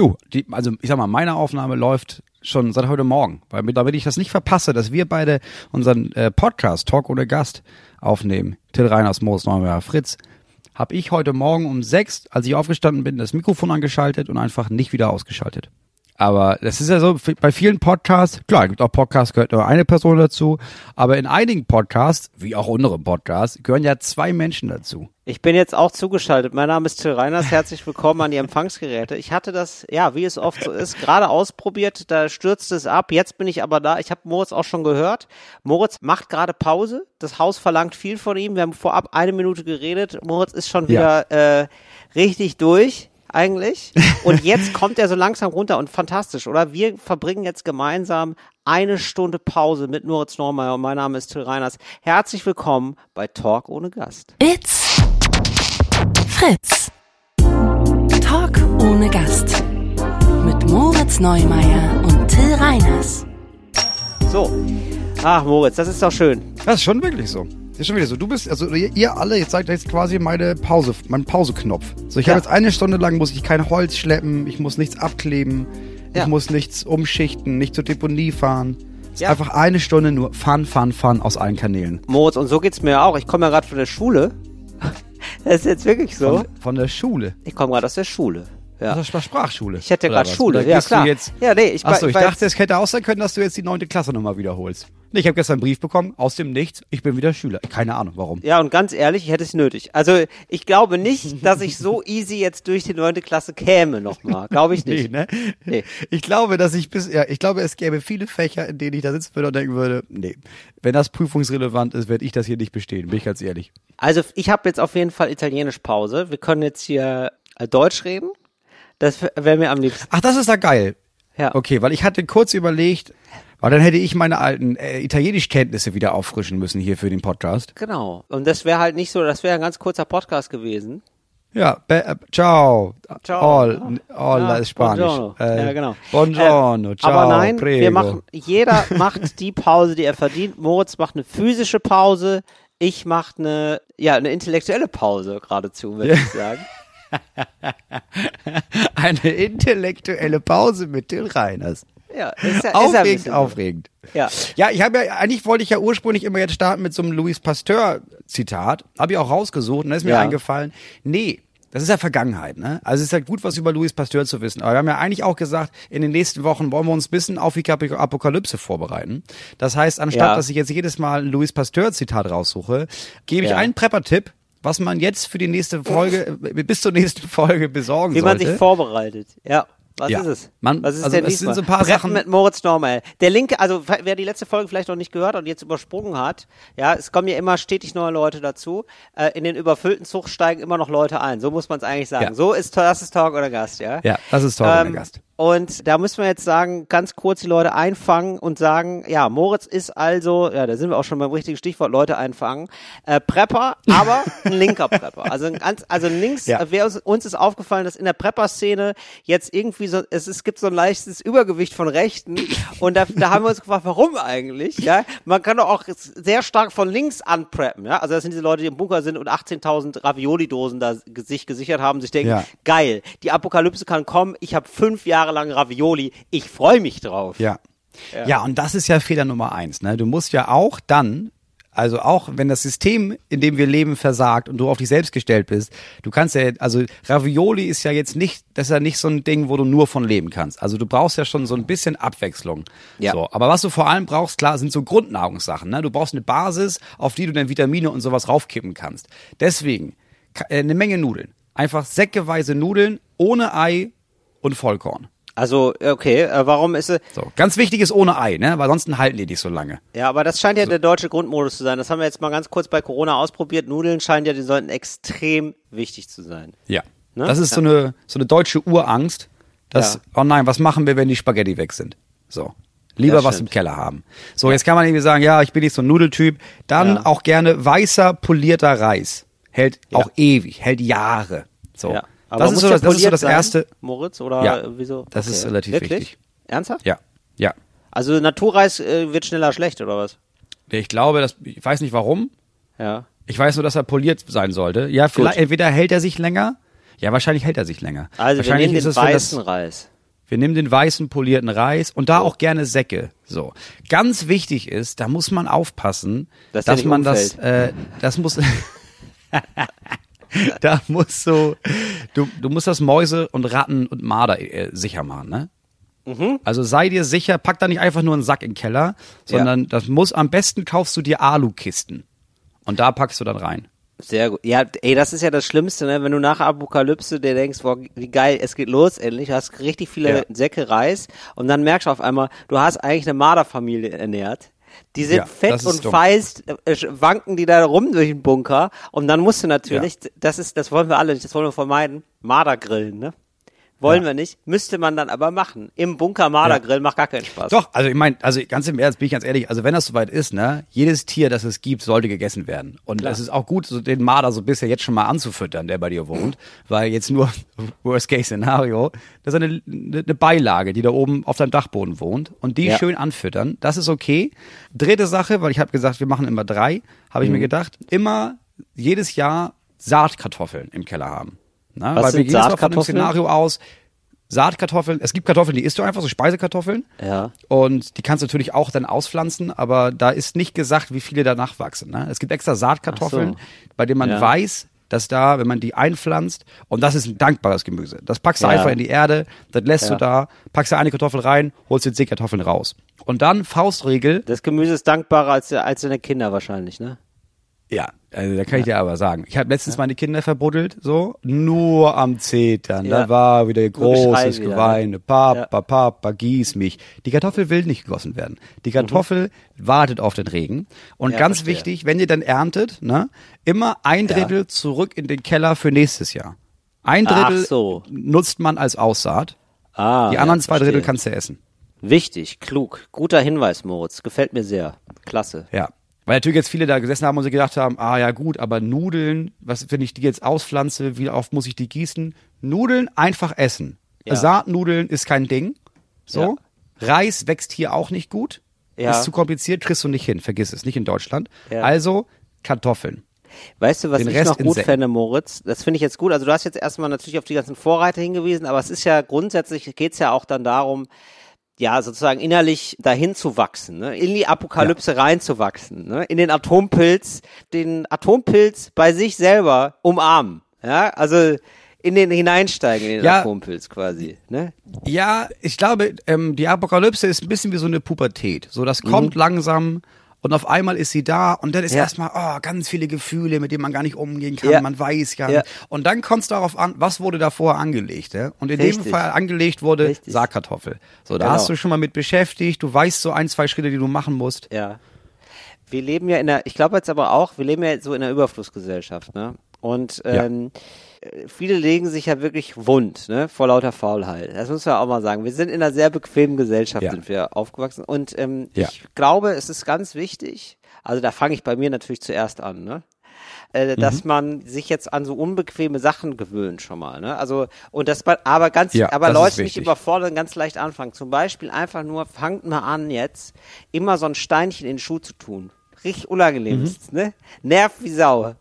Du, die, also ich sag mal, meine Aufnahme läuft schon seit heute Morgen, weil damit ich das nicht verpasse, dass wir beide unseren äh, Podcast Talk ohne Gast aufnehmen. Till Reiners, Moos Neumeier, Fritz, habe ich heute Morgen um sechs, als ich aufgestanden bin, das Mikrofon angeschaltet und einfach nicht wieder ausgeschaltet. Aber das ist ja so, bei vielen Podcasts, klar, gibt auch Podcasts, gehört nur eine Person dazu, aber in einigen Podcasts, wie auch unserem Podcast, gehören ja zwei Menschen dazu. Ich bin jetzt auch zugeschaltet. Mein Name ist Till Reiners. Herzlich willkommen an die Empfangsgeräte. Ich hatte das, ja, wie es oft so ist, gerade ausprobiert. Da stürzte es ab. Jetzt bin ich aber da. Ich habe Moritz auch schon gehört. Moritz macht gerade Pause. Das Haus verlangt viel von ihm. Wir haben vorab eine Minute geredet. Moritz ist schon wieder ja. äh, richtig durch eigentlich. Und jetzt kommt er so langsam runter und fantastisch, oder? Wir verbringen jetzt gemeinsam eine Stunde Pause mit Moritz Normeier und mein Name ist Till Reiners. Herzlich willkommen bei Talk ohne Gast. It's Fritz. Talk ohne Gast. Mit Moritz Neumeier und Till Reiners. So. Ach, Moritz, das ist doch schön. Das ist schon wirklich so ist schon wieder so. Du bist, also ihr alle, jetzt seid jetzt quasi meine Pause, mein Pauseknopf. So, ich ja. habe jetzt eine Stunde lang muss ich kein Holz schleppen, ich muss nichts abkleben, ja. ich muss nichts umschichten, nicht zur Deponie fahren. Ja. ist einfach eine Stunde nur Fun, Fun, Fun aus allen Kanälen. Moritz, und so geht's mir auch. Ich komme ja gerade von der Schule. Das ist jetzt wirklich so. Von, von der Schule? Ich komme gerade aus der Schule. Ja. Das war Sprachschule. Ich hätte gerade Schule, ja klar. Jetzt, ja, nee, ich, Achso, ich dachte, es hätte auch sein können, dass du jetzt die neunte Klasse nochmal wiederholst. Nee, ich habe gestern einen Brief bekommen, aus dem Nichts, ich bin wieder Schüler. Keine Ahnung, warum. Ja, und ganz ehrlich, ich hätte es nötig. Also ich glaube nicht, dass ich so easy jetzt durch die neunte Klasse käme nochmal. Glaube ich nicht. nee, ne? nee. Ich glaube, dass ich bis, ja, ich glaube, es gäbe viele Fächer, in denen ich da sitzen würde und denken würde, nee, wenn das prüfungsrelevant ist, werde ich das hier nicht bestehen, bin ich ganz ehrlich. Also ich habe jetzt auf jeden Fall Italienisch Pause. Wir können jetzt hier äh, Deutsch reden. Das wäre mir am liebsten. Ach, das ist da geil. Ja. Okay, weil ich hatte kurz überlegt, weil dann hätte ich meine alten äh, Italienischkenntnisse wieder auffrischen müssen hier für den Podcast. Genau. Und das wäre halt nicht so, das wäre ein ganz kurzer Podcast gewesen. Ja, be, äh, ciao. Ciao. All, all ja, ist Spanisch. Buongiorno. Äh, ja, genau. Buongiorno, äh, ciao. Aber nein, prego. wir machen, jeder macht die Pause, die er verdient. Moritz macht eine physische Pause. Ich mache eine, ja, eine intellektuelle Pause geradezu, würde ich sagen. Eine intellektuelle Pause mit Till Reiners. Ja, ist ja, aufregend, ist ja aufregend. Ja, ja ich habe ja, eigentlich wollte ich ja ursprünglich immer jetzt starten mit so einem Louis Pasteur Zitat. Habe ich auch rausgesucht und da ist mir ja. eingefallen, nee, das ist ja Vergangenheit, ne? Also es ist ja gut, was über Louis Pasteur zu wissen. Aber wir haben ja eigentlich auch gesagt, in den nächsten Wochen wollen wir uns ein bisschen auf die Apokalypse vorbereiten. Das heißt, anstatt, ja. dass ich jetzt jedes Mal ein Louis Pasteur Zitat raussuche, gebe ich ja. einen Prepper-Tipp, was man jetzt für die nächste Folge, äh, bis zur nächsten Folge besorgen Wie sollte. Wie man sich vorbereitet, ja. Was ja. ist es? Man, Was ist also denn es sind so ein paar Bretten Sachen mit Moritz Normal. Der Linke, also wer die letzte Folge vielleicht noch nicht gehört und jetzt übersprungen hat, ja, es kommen ja immer stetig neue Leute dazu. Äh, in den überfüllten Zug steigen immer noch Leute ein. So muss man es eigentlich sagen. Ja. So ist das ist Talk oder Gast, ja? Ja, das ist Talk ähm, oder Gast. Und da müssen wir jetzt sagen, ganz kurz die Leute einfangen und sagen, ja, Moritz ist also, ja, da sind wir auch schon beim richtigen Stichwort, Leute einfangen, äh, Prepper, aber ein linker Prepper. Also ein ganz, also links, ja. wer uns, uns ist aufgefallen, dass in der Prepper-Szene jetzt irgendwie so, es, es gibt so ein leichtes Übergewicht von Rechten und da, da haben wir uns gefragt, warum eigentlich, ja? Man kann doch auch sehr stark von links anpreppen, ja? Also das sind diese Leute, die im Bunker sind und 18.000 Ravioli-Dosen da sich gesichert haben, sich denken, ja. geil, die Apokalypse kann kommen, ich habe fünf Jahre Jahre lang Ravioli. Ich freue mich drauf. Ja. ja. Ja, und das ist ja Fehler Nummer eins. Ne? Du musst ja auch dann also auch wenn das System, in dem wir leben, versagt und du auf dich selbst gestellt bist, du kannst ja, also Ravioli ist ja jetzt nicht, das ist ja nicht so ein Ding, wo du nur von leben kannst. Also du brauchst ja schon so ein bisschen Abwechslung. Ja. So, aber was du vor allem brauchst, klar, sind so Grundnahrungssachen. Ne? Du brauchst eine Basis, auf die du dann Vitamine und sowas raufkippen kannst. Deswegen äh, eine Menge Nudeln. Einfach säckeweise Nudeln ohne Ei und Vollkorn. Also, okay, äh, warum ist es. So, ganz wichtig ist ohne Ei, ne? Weil sonst halten die nicht so lange. Ja, aber das scheint ja so. der deutsche Grundmodus zu sein. Das haben wir jetzt mal ganz kurz bei Corona ausprobiert. Nudeln scheinen ja, die sollten extrem wichtig zu sein. Ja. Ne? Das ist ja. so eine, so eine deutsche Urangst, dass, ja. oh nein, was machen wir, wenn die Spaghetti weg sind? So. Lieber was im Keller haben. So, jetzt kann man irgendwie sagen, ja, ich bin nicht so ein Nudeltyp. Dann ja. auch gerne weißer, polierter Reis. Hält auch ewig, hält Jahre. So. Ja. Aber das, ist so, das, das ist so das sein, erste. Moritz oder ja, wieso? Das okay. ist relativ Wirklich? wichtig. Ernsthaft? Ja. Ja. Also Naturreis äh, wird schneller schlecht oder was? Ich glaube, dass ich weiß nicht warum. Ja. Ich weiß nur, dass er poliert sein sollte. Ja, vielleicht Gut. entweder hält er sich länger. Ja, wahrscheinlich hält er sich länger. Also wir nehmen den es, wenn das- weißen Reis. Wir nehmen den weißen polierten Reis und da auch gerne Säcke. So. Ganz wichtig ist, da muss man aufpassen, Dass dass man das, äh, das muss, da muss so, du, du musst das Mäuse und Ratten und Marder äh, sicher machen, ne? Mhm. Also sei dir sicher, pack da nicht einfach nur einen Sack in den Keller, sondern das muss, am besten kaufst du dir Alukisten. Und da packst du dann rein. Sehr gut. Ja, ey, das ist ja das Schlimmste, ne? wenn du nach Apokalypse dir denkst, boah, wie geil, es geht los endlich, du hast richtig viele Ja. Säcke Reis und dann merkst du auf einmal, du hast eigentlich eine Marderfamilie ernährt. Die sind Ja, fett und dumm. feist, äh, wanken die da rum durch den Bunker und dann musst du natürlich, das ist, das wollen wir alle nicht, das wollen wir vermeiden, Marder grillen, ne? Wollen Ja. wir nicht, müsste man dann aber machen. Im Bunker Marder grillen macht gar keinen Spaß. Doch, also ich meine, also ganz im Ernst, bin ich ganz ehrlich, also wenn das soweit ist, ne, jedes Tier, das es gibt, sollte gegessen werden. Und es ist auch gut, so den Marder so bisher jetzt schon mal anzufüttern, der bei dir wohnt, weil jetzt nur Worst-Case-Szenario, das ist eine, eine Beilage, die da oben auf deinem Dachboden wohnt und die Ja. schön anfüttern, das ist okay. Dritte Sache, weil ich habe gesagt, wir machen immer drei, habe ich mir gedacht, immer jedes Jahr Saatkartoffeln im Keller haben. Na, Was weil wir gehen jetzt mal von dem? Szenario aus, Saatkartoffeln, es gibt Kartoffeln, die isst du einfach, so Speisekartoffeln. Ja. Und die kannst du natürlich auch dann auspflanzen, aber da ist nicht gesagt, wie viele danach wachsen. Ne? Es gibt extra Saatkartoffeln, so. bei denen man Ja. weiß, dass da, wenn man die einpflanzt, und das ist ein dankbares Gemüse. Das packst du Ja. einfach in die Erde, das lässt Ja. du da, packst da eine Kartoffel rein, holst dir zehn Kartoffeln raus. Und dann Faustregel, Das Gemüse ist dankbarer als, als deine Kinder wahrscheinlich, ne? Ja, also da kann ich dir aber sagen. Ich habe letztens meine Kinder verbuddelt, so, nur am Zetern. Ja. Da war wieder großes wieder, Geweine. ne? Papa, Ja. Papa, gieß mich. Die Kartoffel will nicht gegossen werden. Die Kartoffel wartet auf den Regen. Und Mhm. Ja, ganz verstehe. wichtig, wenn ihr dann erntet, ne, immer ein Drittel zurück in den Keller für nächstes Jahr. Ein Drittel so. nutzt man als Aussaat. Ah, Die anderen zwei verstehe. Drittel kannst du essen. Wichtig, klug, guter Hinweis, Moritz. Gefällt mir sehr. Klasse. Ja. Weil natürlich jetzt viele da gesessen haben und sich gedacht haben, ah ja gut, aber Nudeln, was wenn ich die jetzt auspflanze, wie oft muss ich die gießen? Nudeln einfach essen. Ja. Saatnudeln ist kein Ding. So. Reis wächst hier auch nicht gut. Ja. Ist zu kompliziert, kriegst du nicht hin. Vergiss es, nicht in Deutschland. Ja. Also Kartoffeln. Weißt du, was Den ich Rest noch gut fände, Moritz? Das finde ich jetzt gut. Also du hast jetzt erstmal natürlich auf die ganzen Vorreiter hingewiesen, aber es ist ja grundsätzlich, geht es ja auch dann darum, ja, sozusagen innerlich dahin zu wachsen, ne? in die Apokalypse reinzuwachsen, ne? in den Atompilz, den Atompilz bei sich selber umarmen. Ja, also in den hineinsteigen, in den Ja. Atompilz quasi. Ne? Ja, ich glaube, ähm, die Apokalypse ist ein bisschen wie so eine Pubertät. So, das kommt langsam und auf einmal ist sie da und dann ist. Ja. erstmal oh, ganz viele Gefühle, mit denen man gar nicht umgehen kann. Ja. Man weiß ja. Ja. nicht. Und dann kommt es darauf an, was wurde davor angelegt. Ja? Und in dem Richtig. Fall angelegt wurde Richtig. Saatkartoffel. So, da Genau. hast du schon mal mit beschäftigt. Du weißt so ein, zwei Schritte, die du machen musst. Ja. Wir leben ja in der, ich glaube jetzt aber auch, wir leben ja so in der Überflussgesellschaft, ne? Und Ja. ähm, äh, viele legen sich ja wirklich wund, ne? Vor lauter Faulheit. Das muss man auch mal sagen. Wir sind in einer sehr bequemen Gesellschaft, Ja. sind wir aufgewachsen. Und ähm, Ja. ich glaube, es ist ganz wichtig, also da fange ich bei mir natürlich zuerst an, ne? Äh, Mhm. dass man sich jetzt an so unbequeme Sachen gewöhnt schon mal, ne? Also und das aber ganz, Ja, aber Leute nicht überfordern, ganz leicht anfangen. Zum Beispiel einfach nur, fangt mal an jetzt, immer so ein Steinchen in den Schuh zu tun. Richtig unangenehm Mhm. ist, ne? Nervt wie Sau.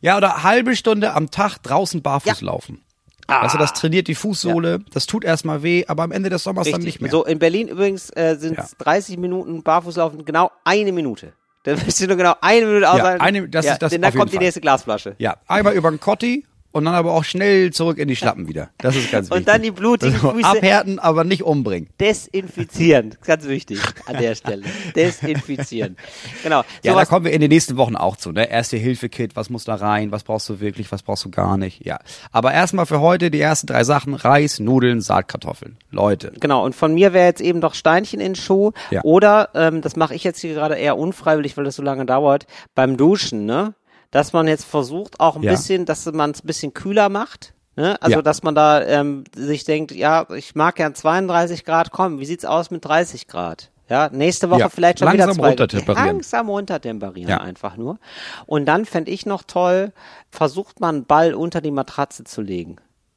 Ja, oder halbe Stunde am Tag draußen barfuß Ja. laufen. Ah. Also das trainiert die Fußsohle, das tut erstmal weh, aber am Ende des Sommers dann nicht mehr. So, in Berlin übrigens äh, sind Ja. 30 Minuten Barfußlaufen genau eine Minute. Da wirst du nur genau eine Minute aushalten. eine- das ist das denn jeden kommt die Fall. nächste Glasflasche. Ja, einmal über den Kotti und dann aber auch schnell zurück in die Schlappen wieder. Das ist ganz wichtig. Und dann die blutigen Also Füße. Abhärten, aber nicht umbringen. Desinfizieren. Ganz wichtig an der Stelle. Desinfizieren. Genau. Ja, da kommen wir in den nächsten Wochen auch zu. Ne? Erste Hilfe-Kit, was muss da rein, was brauchst du wirklich, was brauchst du gar nicht. Ja, aber erstmal für heute die ersten drei Sachen: Reis, Nudeln, Saatkartoffeln. Leute, Genau, und von mir wäre jetzt eben doch Steinchen in den Schuh. Ja. Oder, ähm, das mache ich jetzt hier gerade eher unfreiwillig, weil das so lange dauert, beim Duschen, ne? Dass man jetzt versucht, auch ein Ja. bisschen, dass man es ein bisschen kühler macht. Ne? Also, Ja. dass man da ähm, sich denkt, ja, ich mag gern 32 Grad, komm, wie sieht's aus mit 30 Grad? Ja, nächste Woche Ja, vielleicht schon langsam wieder zwei runtertemperieren. Langsam runtertemperieren Ja. einfach nur. Und dann fände ich noch toll, versucht man einen Ball unter die Matratze zu legen.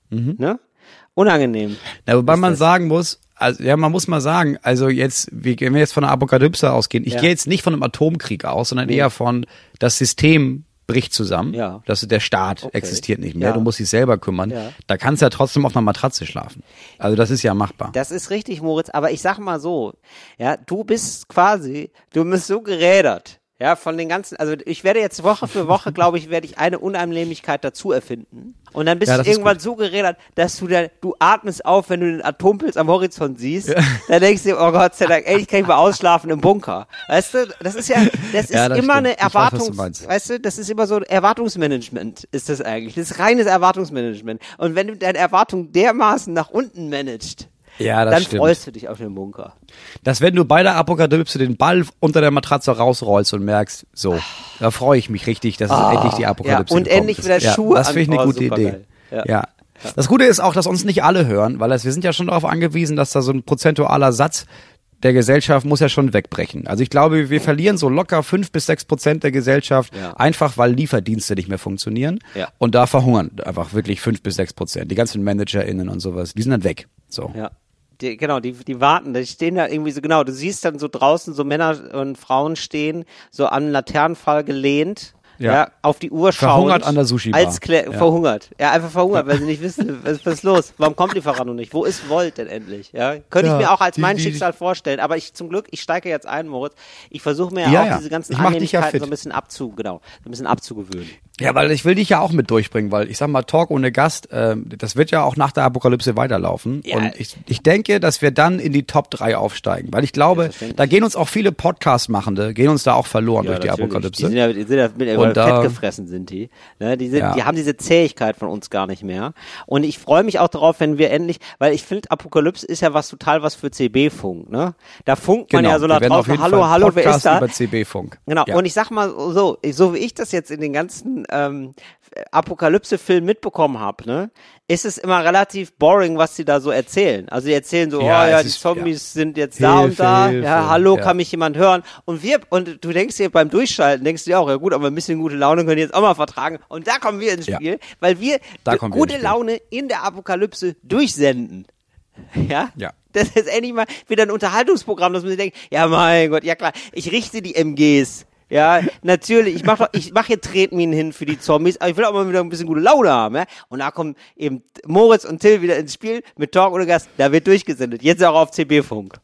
Mhm. Ne? Unangenehm. Na, wobei man das? sagen muss, also ja, man muss mal sagen, also jetzt, wie, wenn wir jetzt von einer Apokalypse ausgehen, ich Ja. gehe jetzt nicht von einem Atomkrieg aus, sondern eher von das System bricht zusammen. Ja. Das, der Staat Okay. existiert nicht mehr. Ja. Du musst dich selber kümmern. Ja. Da kannst du ja trotzdem auf einer Matratze schlafen. Also das ist ja machbar. Das ist richtig, Moritz, aber ich sag mal so, ja, du bist quasi, du bist so gerädert, ja, von den ganzen, also ich werde jetzt Woche für Woche, glaube ich, werde ich eine Unannehmlichkeit dazu erfinden. Und dann bist Ja, du irgendwann so gerädert, dass du da, du atmest auf, wenn du den Atompilz am Horizont siehst. Dann denkst du, dir, oh Gott sei Dank, ey, ich kann nicht mal ausschlafen im Bunker. Weißt du, das ist ja, das ist Ja, das immer stimmt. eine meinst. weißt du, das ist immer so ein Erwartungsmanagement, ist das eigentlich. Das ist reines Erwartungsmanagement. Und wenn du deine Erwartung dermaßen nach unten managst, Ja, das dann stimmt. freust du dich auf den Bunker. Dass wenn du bei der Apokalypse den Ball unter der Matratze rausrollst und merkst, so, da freue ich mich richtig, dass es endlich die Apokalypse Ah. ja, und endlich ist. wieder ja, Schuhe Das finde ich eine oh, gute Idee. Ja. Ja. Das Gute ist auch, dass uns nicht alle hören, weil das, wir sind ja schon darauf angewiesen, dass da so ein prozentualer Satz der Gesellschaft muss ja schon wegbrechen. Also ich glaube, wir verlieren so locker fünf bis sechs Prozent der Gesellschaft, Ja. einfach weil Lieferdienste nicht mehr funktionieren. Ja. Und da verhungern einfach wirklich fünf bis sechs Prozent. Die ganzen ManagerInnen und sowas, die sind dann weg. So. Ja. Die, genau, die, die warten, die stehen da irgendwie so, genau, du siehst dann so draußen so Männer und Frauen stehen, so am Laternenfall gelehnt, ja, Ja. auf die Uhr schauen. Verhungert an der Sushi-Bar. Als Klä Ja. verhungert. Ja, einfach verhungert, weil sie nicht wissen, was, was ist los? Warum kommt Lieferando nicht? Wo ist Volt denn endlich? Ja, könnte Ja, ich mir auch als die- mein die- Schicksal vorstellen, aber ich zum Glück, ich steige jetzt ein, Moritz. Ich versuche mir ja, auch diese ganzen Annehmlichkeiten so ein bisschen abzu, genau, so ein bisschen abzugewöhnen. Ja, weil ich will dich ja auch mit durchbringen, weil ich sag mal, Talk ohne Gast, ähm, das wird ja auch nach der Apokalypse weiterlaufen. Ja. Und ich, ich denke, dass wir dann in die Top 3 aufsteigen, weil ich glaube, da gehen uns auch viele Podcast-Machende, gehen uns da auch verloren durch die natürlich. Apokalypse. Die sind ja, die sind ja mit, Und fett gefressen sind die. Ne, die, sind, Ja. die haben diese Zähigkeit von uns gar nicht mehr. Und ich freue mich auch darauf, wenn wir endlich, weil ich finde, Apokalypse ist ja was total was für CB-Funk. Ne? Da funkt man ja so Genau, nach draußen, hallo, Fall hallo, wer Podcast ist da? über CB-Funk. Genau, Ja. und ich sag mal so, so wie ich das jetzt in den ganzen ähm, Apokalypse-Filmen mitbekommen habe, ne, ist es immer relativ boring, was sie da so erzählen. Also die erzählen so, Ja, oh ja, die ist- Zombies sind jetzt da und Hilfe, da, Hilfe, ja, hallo, ja. kann mich jemand hören? Und wir, und du denkst dir beim Durchschalten, denkst du dir auch, ja gut, aber ein bisschen gute Laune können die jetzt auch mal vertragen. Und da kommen wir ins Ja. Spiel, weil wir wir gute Spiel. Laune in der Apokalypse durchsenden. Ja? Ja. Das ist endlich mal wieder ein Unterhaltungsprogramm, dass man sich denkt, ja mein Gott, ja klar, ich richte die MGs. Ja, natürlich, ich mache ich mach hier Tretminen hin für die Zombies, aber ich will auch mal wieder ein bisschen gute Laune haben, ja? Und da kommen eben Moritz und Till wieder ins Spiel mit Talk ohne Gast, da wird durchgesendet. Jetzt auch auf CB-Funk.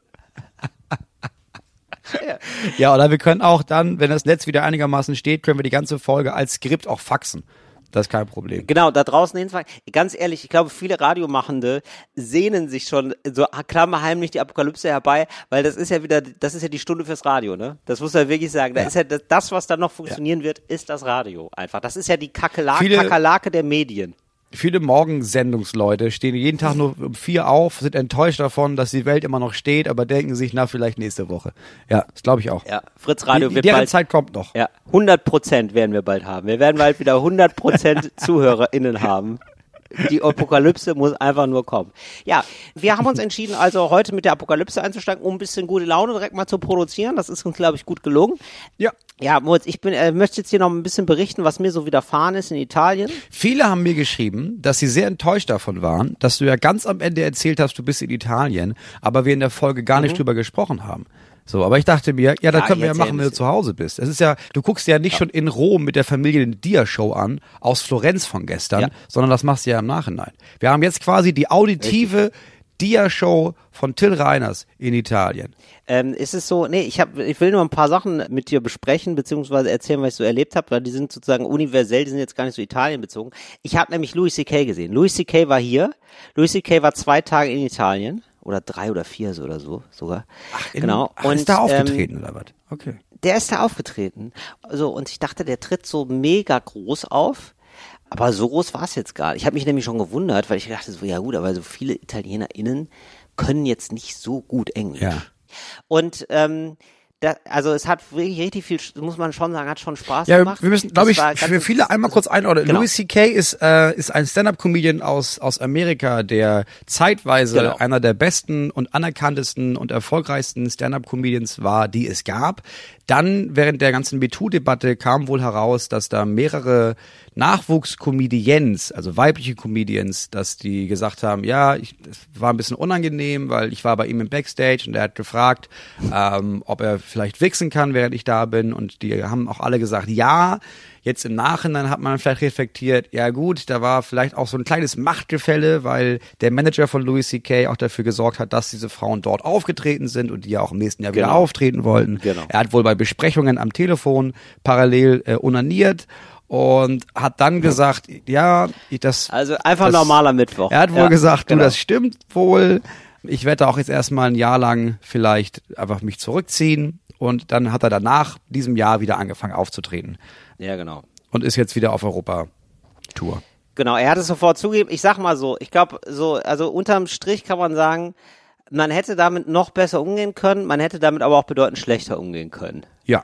Ja, oder wir können auch dann, wenn das Netz wieder einigermaßen steht, können wir die ganze Folge als Skript auch faxen. Das ist kein Problem. Genau, da draußen hinfahren. Ganz ehrlich, ich glaube, viele Radiomachende sehnen sich schon so klammerheimlich die Apokalypse herbei, weil das ist ja wieder, das ist ja die Stunde fürs Radio, ne? Das muss man wirklich sagen. Da ist ja das, was dann noch funktionieren wird, ist das Radio einfach. Das ist ja die Kakela Viele- Kakerlake der Medien. Viele Morgensendungsleute stehen jeden Tag nur um vier auf, sind enttäuscht davon, dass die Welt immer noch steht, aber denken sich, na, vielleicht nächste Woche. Ja, das glaube ich auch. Ja, Fritz Radio die, wird bald, Zeit kommt noch. ja, 100 Prozent werden wir bald haben. Wir werden bald wieder 100 Prozent ZuhörerInnen haben. Die Apokalypse muss einfach nur kommen. Ja, wir haben uns entschieden, also heute mit der Apokalypse einzusteigen, um ein bisschen gute Laune direkt mal zu produzieren. Das ist uns, glaube ich, gut gelungen. Ja. Ja, Moritz, ich bin, äh, möchte jetzt hier noch ein bisschen berichten, was mir so widerfahren ist in Italien. Viele haben mir geschrieben, dass sie sehr enttäuscht davon waren, dass du ja ganz am Ende erzählt hast, du bist in Italien, aber wir in der Folge gar nicht drüber gesprochen haben. So, aber ich dachte mir, ja, das. Ja, können wir ja machen, ja wenn du zu Hause bist. Es ist ja, du guckst ja nicht schon in Rom mit der Familie eine Dia-Show an, aus Florenz von gestern, Ja. sondern das machst du ja im Nachhinein. Wir haben jetzt quasi die auditive Dia-Show von Till Reiners in Italien. Ähm, ist es so, nee, ich hab, ich will nur ein paar Sachen mit dir besprechen, beziehungsweise erzählen, was ich so erlebt habe, weil die sind sozusagen universell, die sind jetzt gar nicht so Italien bezogen. Ich habe nämlich Louis C.K. gesehen. Louis C.K. war hier. Louis C.K. war zwei Tage in Italien. Oder drei oder vier so oder so sogar. In- genau. Ach, ist da ähm, aufgetreten oder was? Okay. der ist da aufgetreten. So, und ich dachte, der tritt so mega groß auf. Aber so groß war es jetzt gar nicht. Ich habe mich nämlich schon gewundert, weil ich dachte so, ja gut, aber so viele ItalienerInnen können jetzt nicht so gut Englisch. Ja. Und ähm, da, also es hat wirklich richtig viel, muss man schon sagen, hat schon Spaß Ja, gemacht. wir müssen, glaube ich, für viele einmal kurz einordnen. Genau. Louis C.K. ist, äh, ist ein Stand-Up-Comedian aus, aus Amerika, der zeitweise Genau. einer der besten und anerkanntesten und erfolgreichsten Stand-Up-Comedians war, die es gab. Dann, während der ganzen MeToo-Debatte, kam wohl heraus, dass da mehrere Nachwuchs-Comedians, also weibliche Comedians, dass die gesagt haben, ja, ich, das war ein bisschen unangenehm, weil ich war bei ihm im Backstage und er hat gefragt, ähm, ob er vielleicht wichsen kann, während ich da bin. Und die haben auch alle gesagt, ja. Jetzt im Nachhinein hat man vielleicht reflektiert, ja gut, da war vielleicht auch so ein kleines Machtgefälle, weil der Manager von Louis C.K. auch dafür gesorgt hat, dass diese Frauen dort aufgetreten sind und die ja auch im nächsten Jahr wieder Genau. auftreten wollten. Genau. Er hat wohl bei Besprechungen am Telefon parallel äh, onaniert und hat dann gesagt, ja, ich das Also einfach das, normaler Mittwoch. Er hat wohl Ja, gesagt, genau. du, das stimmt wohl. Ich werde auch jetzt erstmal ein Jahr lang vielleicht einfach mich zurückziehen. Und dann hat er danach diesem Jahr wieder angefangen aufzutreten Ja, genau. und ist jetzt wieder auf Europa-Tour. Genau, er hat es sofort zugegeben. Ich sag mal so, ich glaube, so, also unterm Strich kann man sagen, man hätte damit noch besser umgehen können, man hätte damit aber auch bedeutend schlechter umgehen können. Ja.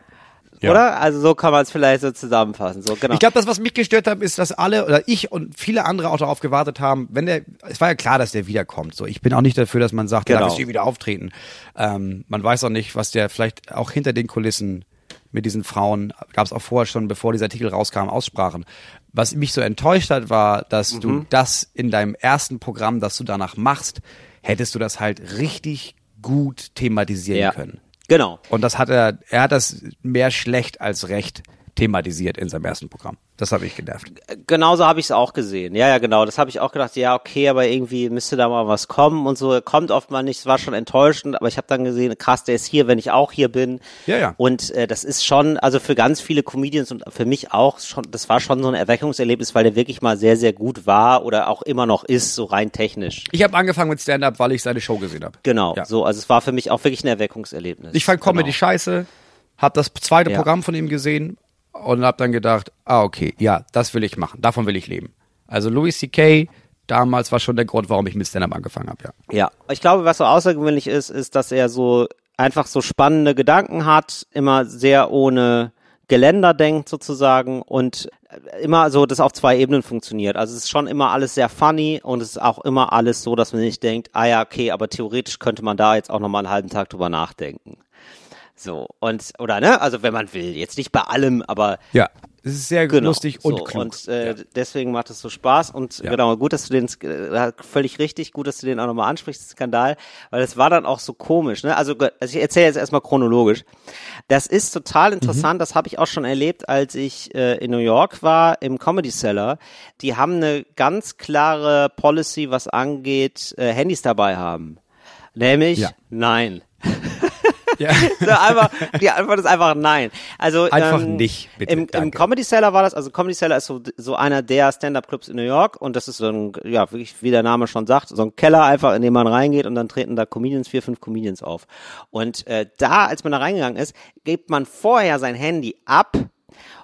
Ja. Oder? Also so kann man es vielleicht so zusammenfassen. So, genau. Ich glaube, das, was mich gestört hat, ist, dass alle oder ich und viele andere auch darauf gewartet haben, wenn der, es war ja klar, dass der wiederkommt. So, ich bin auch nicht dafür, dass man sagt, Genau. darf jetzt wieder auftreten. Ähm, man weiß auch nicht, was der vielleicht auch hinter den Kulissen mit diesen Frauen, gab es auch vorher schon, bevor dieser Artikel rauskam, aussprachen. Was mich so enttäuscht hat, war, dass du Mhm. das in deinem ersten Programm, das du danach machst, hättest du das halt richtig gut thematisieren ja. können. Genau. Und das hat er, er hat das mehr schlecht als recht thematisiert in seinem ersten Programm. Das habe ich genervt. Genauso habe ich es auch gesehen. Ja, ja, genau. Das habe ich auch gedacht, ja, okay, aber irgendwie müsste da mal was kommen und so. Kommt oft mal nicht. Es war schon enttäuschend, aber ich habe dann gesehen, krass, der ist hier, wenn ich auch hier bin. Ja, ja. Und äh, das ist schon, also für ganz viele Comedians und für mich auch schon, das war schon so ein Erweckungserlebnis, weil der wirklich mal sehr, sehr gut war oder auch immer noch ist, so rein technisch. Ich habe angefangen mit Stand-Up, weil ich seine Show gesehen habe. Genau, Ja. so, also es war für mich auch wirklich ein Erweckungserlebnis. Ich fand Comedy genau. scheiße, habe das zweite Ja. Programm von ihm gesehen und habe dann gedacht, ah okay, ja, das will ich machen, davon will ich leben. Also Louis C.K. damals war schon der Grund, warum ich mit Stand-Up angefangen habe, ja. Ja, ich glaube, was so außergewöhnlich ist, ist, dass er so einfach so spannende Gedanken hat, immer sehr ohne Geländer denkt sozusagen und immer so, dass auf zwei Ebenen funktioniert. Also es ist schon immer alles sehr funny und es ist auch immer alles so, dass man nicht denkt, ah ja, okay, aber theoretisch könnte man da jetzt auch nochmal einen halben Tag drüber nachdenken. So, und, oder ne, also wenn man will, jetzt nicht bei allem, aber Ja, es ist sehr Genau, lustig und so, klug. Und äh, ja. deswegen macht es so Spaß. Und Ja. genau, gut, dass du den, äh, völlig richtig, gut, dass du den auch nochmal ansprichst, den Skandal, weil es war dann auch so komisch. Ne? Also, also ich erzähle jetzt erstmal chronologisch. Das ist total Mhm. interessant, das habe ich auch schon erlebt, als ich äh, in New York war, im Comedy Cellar. Die haben eine ganz klare Policy, was angeht, äh, Handys dabei haben. Nämlich, Ja. nein. Ja. So, einfach, die Antwort ist einfach nein. Also Einfach ähm, nicht, bitte, Im, Im. Comedy Cellar war das, also Comedy Cellar ist so, so einer der Stand-Up-Clubs in New York und das ist so ein, ja, wirklich, wie der Name schon sagt, so ein Keller einfach, in den man reingeht und dann treten da Comedians, vier, fünf Comedians auf. Und äh, da, als man da reingegangen ist, gibt man vorher sein Handy ab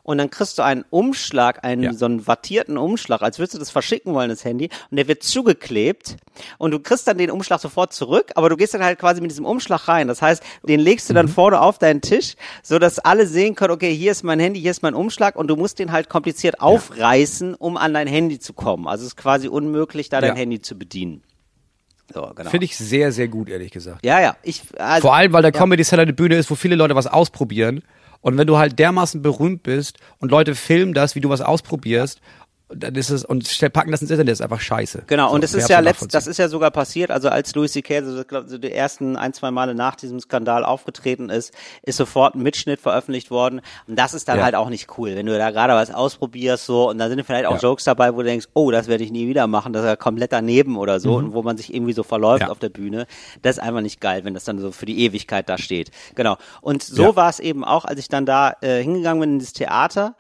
und dann kriegst du einen Umschlag, einen Ja. so einen wattierten Umschlag, als würdest du das verschicken wollen, das Handy, und der wird zugeklebt und du kriegst dann den Umschlag sofort zurück, aber du gehst dann halt quasi mit diesem Umschlag rein. Das heißt, den legst du dann Mhm. vorne auf deinen Tisch, so dass alle sehen können, okay, hier ist mein Handy, hier ist mein Umschlag und du musst den halt kompliziert aufreißen, um an dein Handy zu kommen. Also es ist quasi unmöglich, da dein Ja. Handy zu bedienen. So, genau. Finde ich sehr, sehr gut, ehrlich gesagt. ja, ja. Ich, also, Vor allem, weil der ja. Comedy Cellar eine Bühne ist, wo viele Leute was ausprobieren. Und wenn du halt dermaßen berühmt bist und Leute filmen das, wie du was ausprobierst, dann ist es, und packen das ins Internet, ist einfach scheiße. Genau, So, und wer ist ja letzt, das ist ja sogar passiert, also als Louis C.K. So, glaub, so die ersten ein, zwei Male nach diesem Skandal aufgetreten ist, ist sofort ein Mitschnitt veröffentlicht worden. Und das ist dann Ja. halt auch nicht cool, wenn du da gerade was ausprobierst so und da sind vielleicht auch Ja. Jokes dabei, wo du denkst, oh, das werde ich nie wieder machen, das ist ja komplett daneben oder so und wo man sich irgendwie so verläuft Mhm. Ja. auf der Bühne. Das ist einfach nicht geil, wenn das dann so für die Ewigkeit da steht. Genau. Und so war es eben auch, als ich dann da äh, hingegangen bin in das Theater.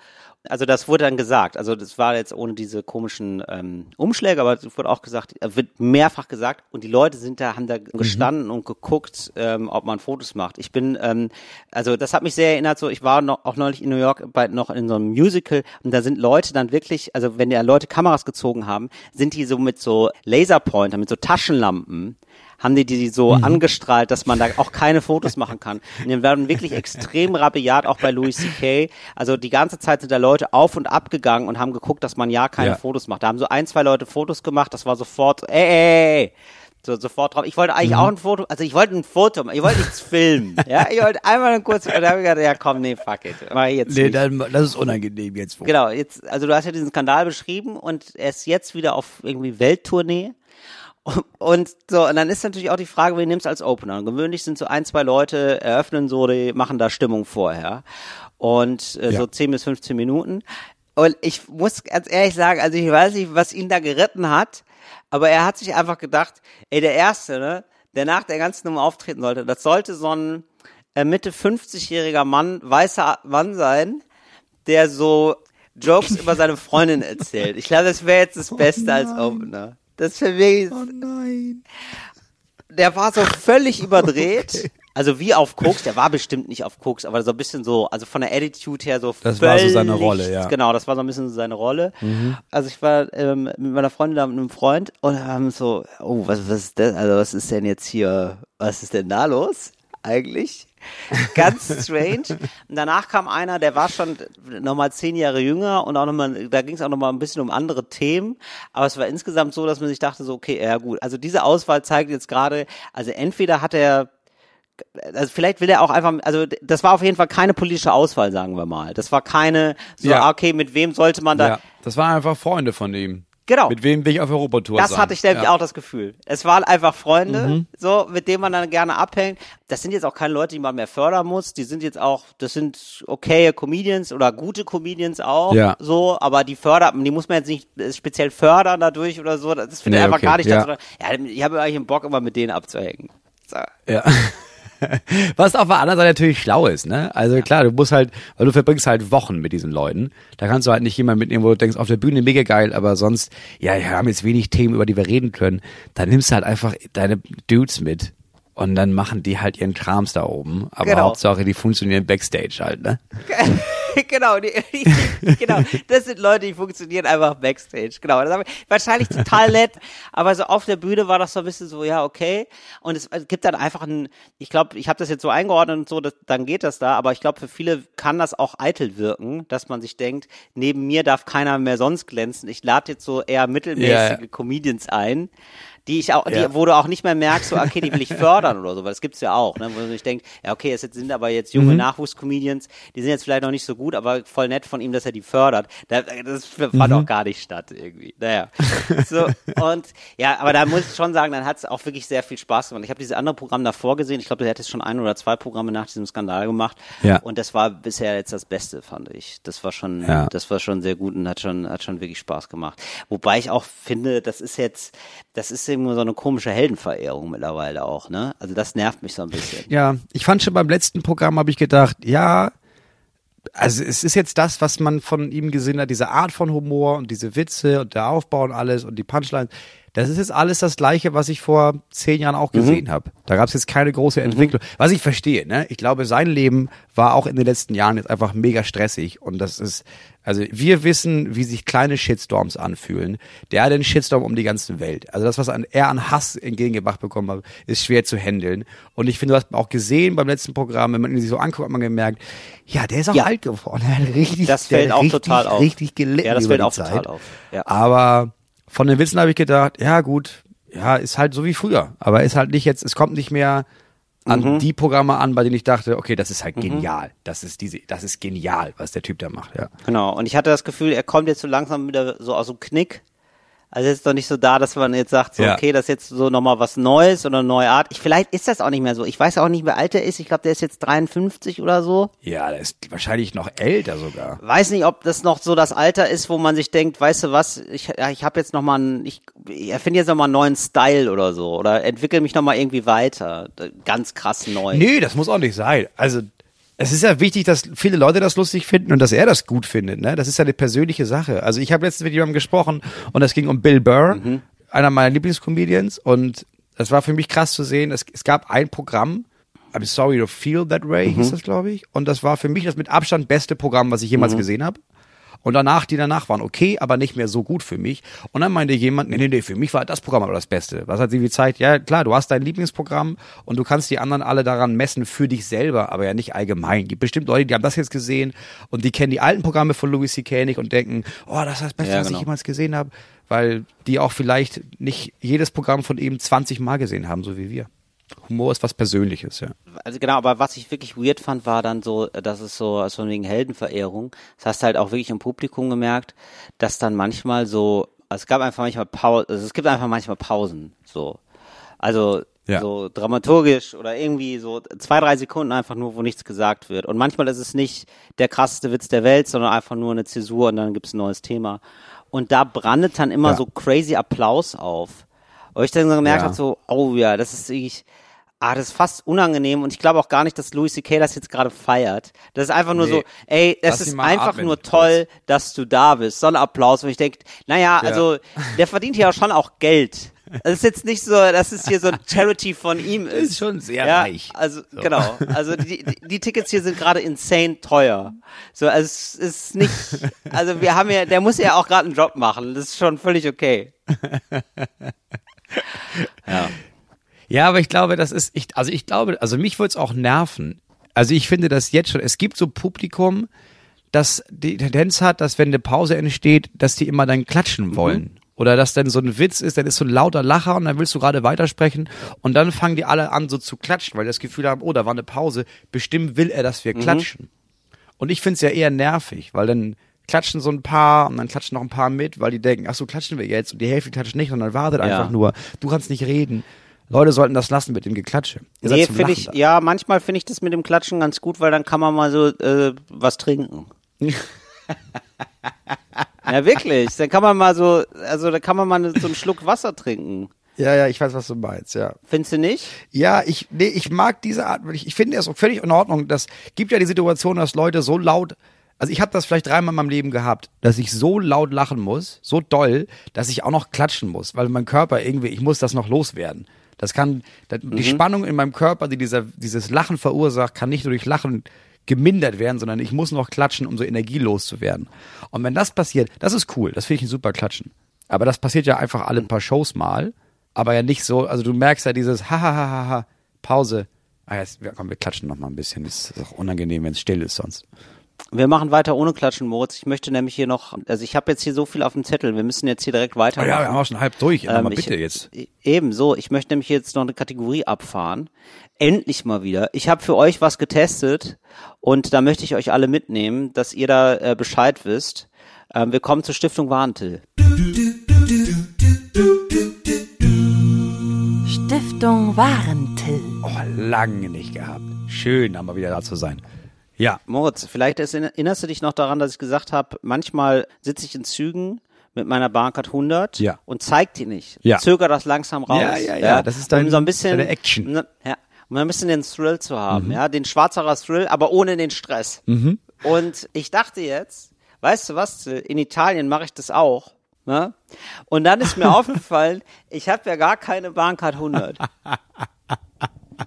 Also das wurde dann gesagt, also das war jetzt ohne diese komischen ähm, Umschläge, aber es wurde auch gesagt, äh, wird mehrfach gesagt und die Leute sind da, haben da gestanden und geguckt, ähm, ob man Fotos macht. Ich bin, ähm, also das hat mich sehr erinnert, so ich war noch, auch neulich in New York bei, noch in so einem Musical und da sind Leute dann wirklich, also wenn ja Leute Kameras gezogen haben, sind die so mit so Laserpointer, mit so Taschenlampen, haben die die so Mhm. angestrahlt, dass man da auch keine Fotos machen kann. Und die werden wirklich extrem rabiat, auch bei Louis C.K. Also die ganze Zeit sind da Leute auf und ab gegangen und haben geguckt, dass man ja keine Ja. Fotos macht. Da haben so ein, zwei Leute Fotos gemacht, das war sofort, ey, ey, ey. So, sofort drauf. Ich wollte Mhm. eigentlich auch ein Foto, also ich wollte ein Foto, ich wollte nichts filmen. ja, ich wollte einmal ein kurzes, und da habe ich gedacht, ja komm, nee, fuck it. Mach ich jetzt Nee, nicht. dann, das ist unangenehm jetzt. Wo. Genau, jetzt, also du hast ja diesen Skandal beschrieben und er ist jetzt wieder auf irgendwie Welttournee. Und so, und dann ist natürlich auch die Frage, wen nimmst du als Opener? Und gewöhnlich sind so ein, zwei Leute, eröffnen so, die machen da Stimmung vorher. Und äh, Ja. so 10 bis 15 Minuten. Und ich muss ganz ehrlich sagen, also ich weiß nicht, was ihn da geritten hat, aber er hat sich einfach gedacht, ey, der Erste, ne, der nach der ganzen Nummer auftreten sollte, das sollte so ein äh, Mitte 50-jähriger Mann, weißer Mann sein, der so Jokes über seine Freundin erzählt. Ich glaube, das wäre jetzt das Beste als Opener. Das wäre wirklich, Oh nein. der war so völlig überdreht. Also wie auf Koks, der war bestimmt nicht auf Koks, aber so ein bisschen so, also von der Attitude her so Das war so völlig- seine Rolle, ja. Mhm. Genau, das war so ein bisschen so seine Rolle. Also ich war ähm, mit meiner Freundin da mit einem Freund und haben so, oh, was, was ist denn, also was ist denn jetzt hier, was ist denn da los eigentlich? Ganz strange. Und danach kam einer, der war schon nochmal zehn Jahre jünger und auch nochmal, da ging es auch nochmal ein bisschen um andere Themen. Aber es war insgesamt so, dass man sich dachte, so, okay, ja gut. Also diese Auswahl zeigt jetzt gerade, also entweder hat er also vielleicht will er auch einfach, also das war auf jeden Fall keine politische Auswahl, sagen wir mal. Das war keine, so, Ja. ah, okay, mit wem sollte man da, Ja, das waren einfach Freunde von ihm. Genau. Mit wem will ich auf Europatour das sein? hatte ich nämlich ja. auch das Gefühl. Es waren einfach Freunde, Mhm. so, mit denen man dann gerne abhängt. Das sind jetzt auch keine Leute, die man mehr fördern muss. Die sind jetzt auch, das sind okaye Comedians oder gute Comedians auch, Ja. so, aber die fördert, die muss man jetzt nicht speziell fördern dadurch oder so. Das finde ich Nee, einfach okay, gar nicht, ja. dass, ja, ich habe eigentlich einen Bock, immer mit denen abzuhängen. So. Ja. Was auf der anderen Seite natürlich schlau ist, ne? Also klar, du musst halt, weil du verbringst halt Wochen mit diesen Leuten. Da kannst du halt nicht jemanden mitnehmen, wo du denkst, auf der Bühne mega geil, aber sonst, ja, wir haben jetzt wenig Themen, über die wir reden können. Dann nimmst du halt einfach deine Dudes mit. Und dann machen die halt ihren Krams da oben. Aber Genau. Hauptsache, die funktionieren Backstage halt, ne? genau, die, die, genau, das sind Leute, die funktionieren einfach Backstage. Genau, wahrscheinlich total nett, aber so auf der Bühne war das so ein bisschen so, ja, okay. Und es, gibt dann einfach ein, ich glaube, ich habe das jetzt so eingeordnet und so, das, dann geht das da, aber ich glaube, für viele kann das auch eitel wirken, dass man sich denkt, neben mir darf keiner mehr sonst glänzen. Ich lade jetzt so eher mittelmäßige ja. Comedians ein. Die ich auch, Ja. die, wo du auch nicht mehr merkst, so, okay, die will ich fördern oder so, weil das gibt's ja auch, ne, wo man sich denkt, ja, okay, es sind aber jetzt Mhm. junge Nachwuchscomedians, die sind jetzt vielleicht noch nicht so gut, aber voll nett von ihm, dass er die fördert. Da, das fand Mhm. auch gar nicht statt irgendwie. Naja. So, und ja, aber da muss ich schon sagen, dann hat's auch wirklich sehr viel Spaß gemacht. Ich habe diese andere Programme davor gesehen. Ich glaube, hat jetzt schon ein oder zwei Programme nach diesem Skandal gemacht. Ja. Und das war bisher jetzt das Beste, fand ich. Das war schon, Ja. das war schon sehr gut und hat schon, hat schon wirklich Spaß gemacht. Wobei ich auch finde, das ist jetzt, das ist irgendwie so eine komische Heldenverehrung mittlerweile auch, ne? Also das nervt mich so ein bisschen. Ja, ich fand schon beim letzten Programm habe ich gedacht, ja, also es ist jetzt das, was man von ihm gesehen hat, diese Art von Humor und diese Witze und der Aufbau und alles und die Punchlines. Das ist jetzt alles das Gleiche, was ich vor zehn Jahren auch gesehen habe. Da gab es jetzt keine große Entwicklung. Was ich verstehe, ne? Ich glaube, sein Leben war auch in den letzten Jahren jetzt einfach mega stressig. Und das ist, also wir wissen, wie sich kleine Shitstorms anfühlen. Der hat einen Shitstorm um die ganze Welt. Also das, was an, er an Hass entgegengebracht bekommen hat, ist schwer zu handeln. Und ich finde, du hast auch gesehen beim letzten Programm, wenn man ihn sich so anguckt, hat man gemerkt, ja, der ist auch Ja. alt geworden. Er richtig, Das fällt auch richtig, total auf. Richtig gelitten Ja, das fällt auch Zeit. total auf. Ja. Aber von den Witzen habe ich gedacht, ja gut, ja, ist halt so wie früher. Aber ist halt nicht jetzt, es kommt nicht mehr an Mhm. die Programme an, bei denen ich dachte, okay, das ist halt genial. Das ist diese, das ist genial, was der Typ da macht, ja. Genau. Und ich hatte das Gefühl, er kommt jetzt so langsam wieder so aus dem Knick. Also es ist doch nicht so da, dass man jetzt sagt, so, Ja. okay, das ist jetzt so nochmal was Neues oder eine neue Art. Ich, vielleicht ist das auch nicht mehr so. Ich weiß auch nicht, wie alt er ist. Ich glaube, der ist jetzt 53 oder so. Ja, der ist wahrscheinlich noch älter sogar. Weiß nicht, ob das noch so das Alter ist, wo man sich denkt, weißt du was, ich, ich habe jetzt nochmal einen, ich ich erfinde jetzt nochmal einen neuen Style oder so. Oder entwickle mich nochmal irgendwie weiter. Ganz krass neu. Nee, das muss auch nicht sein. Also, es ist ja wichtig, dass viele Leute das lustig finden und dass er das gut findet. Ne? Das ist ja eine persönliche Sache. Also ich habe letztens mit jemandem gesprochen und es ging um Bill Burr, einer meiner Lieblingscomedians. Und das war für mich krass zu sehen. Es, es gab ein Programm, I'm sorry to feel that way, hieß das, glaube ich. Und das war für mich das mit Abstand beste Programm, was ich jemals gesehen habe. Und danach, die danach waren okay, aber nicht mehr so gut für mich. Und dann meinte jemand, nee, nee, nee, für mich war das Programm aber das Beste. Was hat sie gezeigt? Ja, klar, du hast dein Lieblingsprogramm und du kannst die anderen alle daran messen für dich selber, aber ja nicht allgemein. Gibt bestimmt Leute, die haben das jetzt gesehen und die kennen die alten Programme von Louis C.K. nicht und denken, oh, das ist das Beste, Ja, was genau. ich jemals gesehen habe. Weil die auch vielleicht nicht jedes Programm von ihm 20 Mal gesehen haben, so wie wir. Humor ist was Persönliches, ja. Also genau, aber was ich wirklich weird fand, war dann so, dass es so, also wegen Heldenverehrung, das hast du halt auch wirklich im Publikum gemerkt, dass dann manchmal so es gab einfach manchmal Pausen, also es gibt einfach manchmal Pausen, so. Also, Ja. so dramaturgisch oder irgendwie so zwei, drei Sekunden einfach nur, wo nichts gesagt wird. Und manchmal ist es nicht der krasseste Witz der Welt, sondern einfach nur eine Zäsur und dann gibt's ein neues Thema. Und da brandet dann immer Ja. so crazy Applaus auf. Und ich dann so gemerkt Ja. habe, so, oh ja, das ist wirklich, ah, das ist fast unangenehm und ich glaube auch gar nicht, dass Louis C.K. das jetzt gerade feiert. Das ist einfach nur Nee. so, ey, ihn ist einfach atmen, nur kurz. toll, dass du da bist. So ein Applaus, wo ich denke, naja, also der verdient ja schon auch Geld. Das ist jetzt nicht so, dass es hier so ein Charity von ihm ist. Ist schon sehr ja, reich. Also genau. Also die, die, die Tickets hier sind gerade insane teuer. So, also es ist nicht. Also wir haben ja, der muss ja auch gerade einen Job machen. Das ist schon völlig okay. Ja. Ja, aber ich glaube, das ist, ich, also ich glaube, also mich würde es auch nerven. Also ich finde das jetzt schon, es gibt so Publikum, das die Tendenz hat, dass wenn eine Pause entsteht, dass die immer dann klatschen wollen. Oder dass dann so ein Witz ist, dann ist so ein lauter Lacher und dann willst du gerade weitersprechen und dann fangen die alle an so zu klatschen, weil die das Gefühl haben, oh, da war eine Pause, bestimmt will er, dass wir klatschen. Und ich finde es ja eher nervig, weil dann klatschen so ein paar und dann klatschen noch ein paar mit, weil die denken, ach so, klatschen wir jetzt und die Hälfte klatscht nicht, sondern wartet Ja. einfach nur. Du kannst nicht reden. Leute sollten das lassen mit dem Geklatsche. Ihr Nee, finde ich, da. ja, manchmal finde ich das mit dem Klatschen ganz gut, weil dann kann man mal so äh, was trinken. ja, wirklich. Dann kann man mal so, also da kann man mal so einen Schluck Wasser trinken. Ja, ja, ich weiß, was du meinst, ja. Findest du nicht? Ja, ich, nee, ich mag diese Art, ich, ich finde es auch völlig in Ordnung. Das gibt ja die Situation, dass Leute so laut, also ich habe das vielleicht dreimal in meinem Leben gehabt, dass ich so laut lachen muss, so doll, dass ich auch noch klatschen muss, weil mein Körper irgendwie, ich muss das noch loswerden. Das kann, das, die Spannung in meinem Körper, die dieser, dieses Lachen verursacht, kann nicht nur durch Lachen gemindert werden, sondern ich muss noch klatschen, um so energielos zu werden. Und wenn das passiert, das ist cool, das finde ich ein super Klatschen. Aber das passiert ja einfach alle ein paar Shows mal, aber ja nicht so, also du merkst ja dieses ha ha ha ha, ha Pause. Ah, jetzt, ja, komm, wir klatschen noch mal ein bisschen. Das ist auch unangenehm, wenn es still ist sonst. Wir machen weiter ohne Klatschen, Moritz. Ich möchte nämlich hier noch, also ich habe jetzt hier so viel auf dem Zettel, wir müssen jetzt hier direkt Oh weitermachen. ja, wir haben auch schon halb durch. Ähm, mal ich- bitte jetzt. Ebenso. Ich möchte nämlich jetzt noch eine Kategorie abfahren. Endlich mal wieder. Ich habe für euch was getestet und da möchte ich euch alle mitnehmen, dass ihr da äh, Bescheid wisst. Ähm, wir kommen zur Stiftung Warntil. Stiftung Warentil. Oh, lange nicht gehabt. Schön, aber wieder da zu sein. Ja. Moritz, vielleicht erinnerst du dich noch daran, dass ich gesagt habe, manchmal sitze ich in Zügen mit meiner Bahncard 100 Ja. und zeig die nicht. Ja. Zöger das langsam raus. Ja, ja, ja, das ist dein- um so ein bisschen, deine Action. Mhm. Ja, um ein bisschen den Thrill zu haben, ja, den Schwarzerer Thrill, aber ohne den Stress. Und ich dachte jetzt, weißt du was, in Italien mache ich das auch. Ne? Und dann ist mir aufgefallen, ich habe ja gar keine Bahncard 100.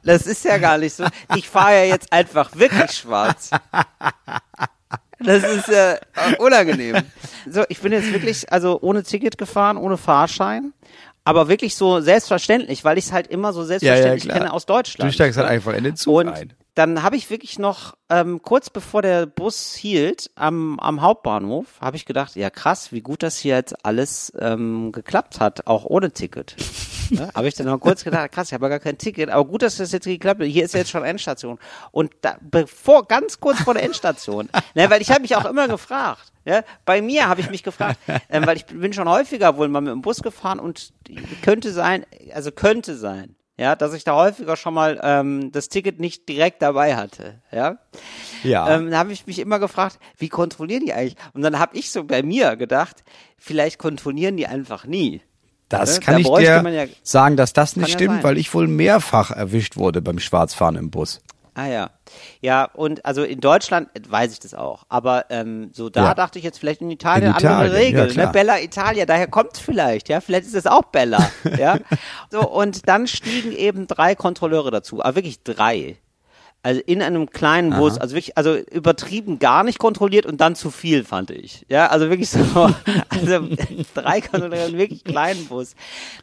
Das ist ja gar nicht so. Ich fahre ja jetzt einfach wirklich schwarz. Das ist ja unangenehm. So, ich bin jetzt wirklich, also ohne Ticket gefahren, ohne Fahrschein, aber wirklich so selbstverständlich, weil ich es halt immer so selbstverständlich klar. kenne aus Deutschland. Du steigst halt einfach in den Zug Und ein. dann habe ich wirklich noch, ähm, kurz bevor der Bus hielt, am, am Hauptbahnhof, habe ich gedacht, ja krass, wie gut das hier jetzt alles ähm, geklappt hat, auch ohne Ticket. Ja, habe ich dann noch kurz gedacht, krass, ich habe ja gar kein Ticket, aber gut, dass das jetzt geklappt hat. Hier ist ja jetzt schon Endstation. Und da, bevor, ganz kurz vor der Endstation, ne, weil ich habe mich auch immer gefragt, ja, bei mir habe ich mich gefragt, ähm, weil ich bin schon häufiger wohl mal mit dem Bus gefahren und könnte sein, also könnte sein, ja, dass ich da häufiger schon mal ähm, das Ticket nicht direkt dabei hatte, ja. Ja. Ähm, da habe ich mich immer gefragt, wie kontrollieren die eigentlich? Und dann habe ich so bei mir gedacht, vielleicht kontrollieren die einfach nie. Das ne, kann da ich dir man ja- sagen, dass das nicht stimmt, weil ich wohl mehrfach erwischt wurde beim Schwarzfahren im Bus. Ah ja. Ja, und also in Deutschland weiß ich das auch. Aber ähm, so da Ja. dachte ich jetzt vielleicht in Italien, In Italien, andere Regel. ja, ne? Bella Italia, daher kommt vielleicht, ja. Vielleicht ist es auch Bella. ja. So, und dann stiegen eben drei Kontrolleure dazu. Aber wirklich drei. Also in einem kleinen Bus, also wirklich, also übertrieben gar nicht kontrolliert und dann zu viel, fand ich. Ja, also wirklich so, also drei Kontrolleure in einem wirklich kleinen Bus.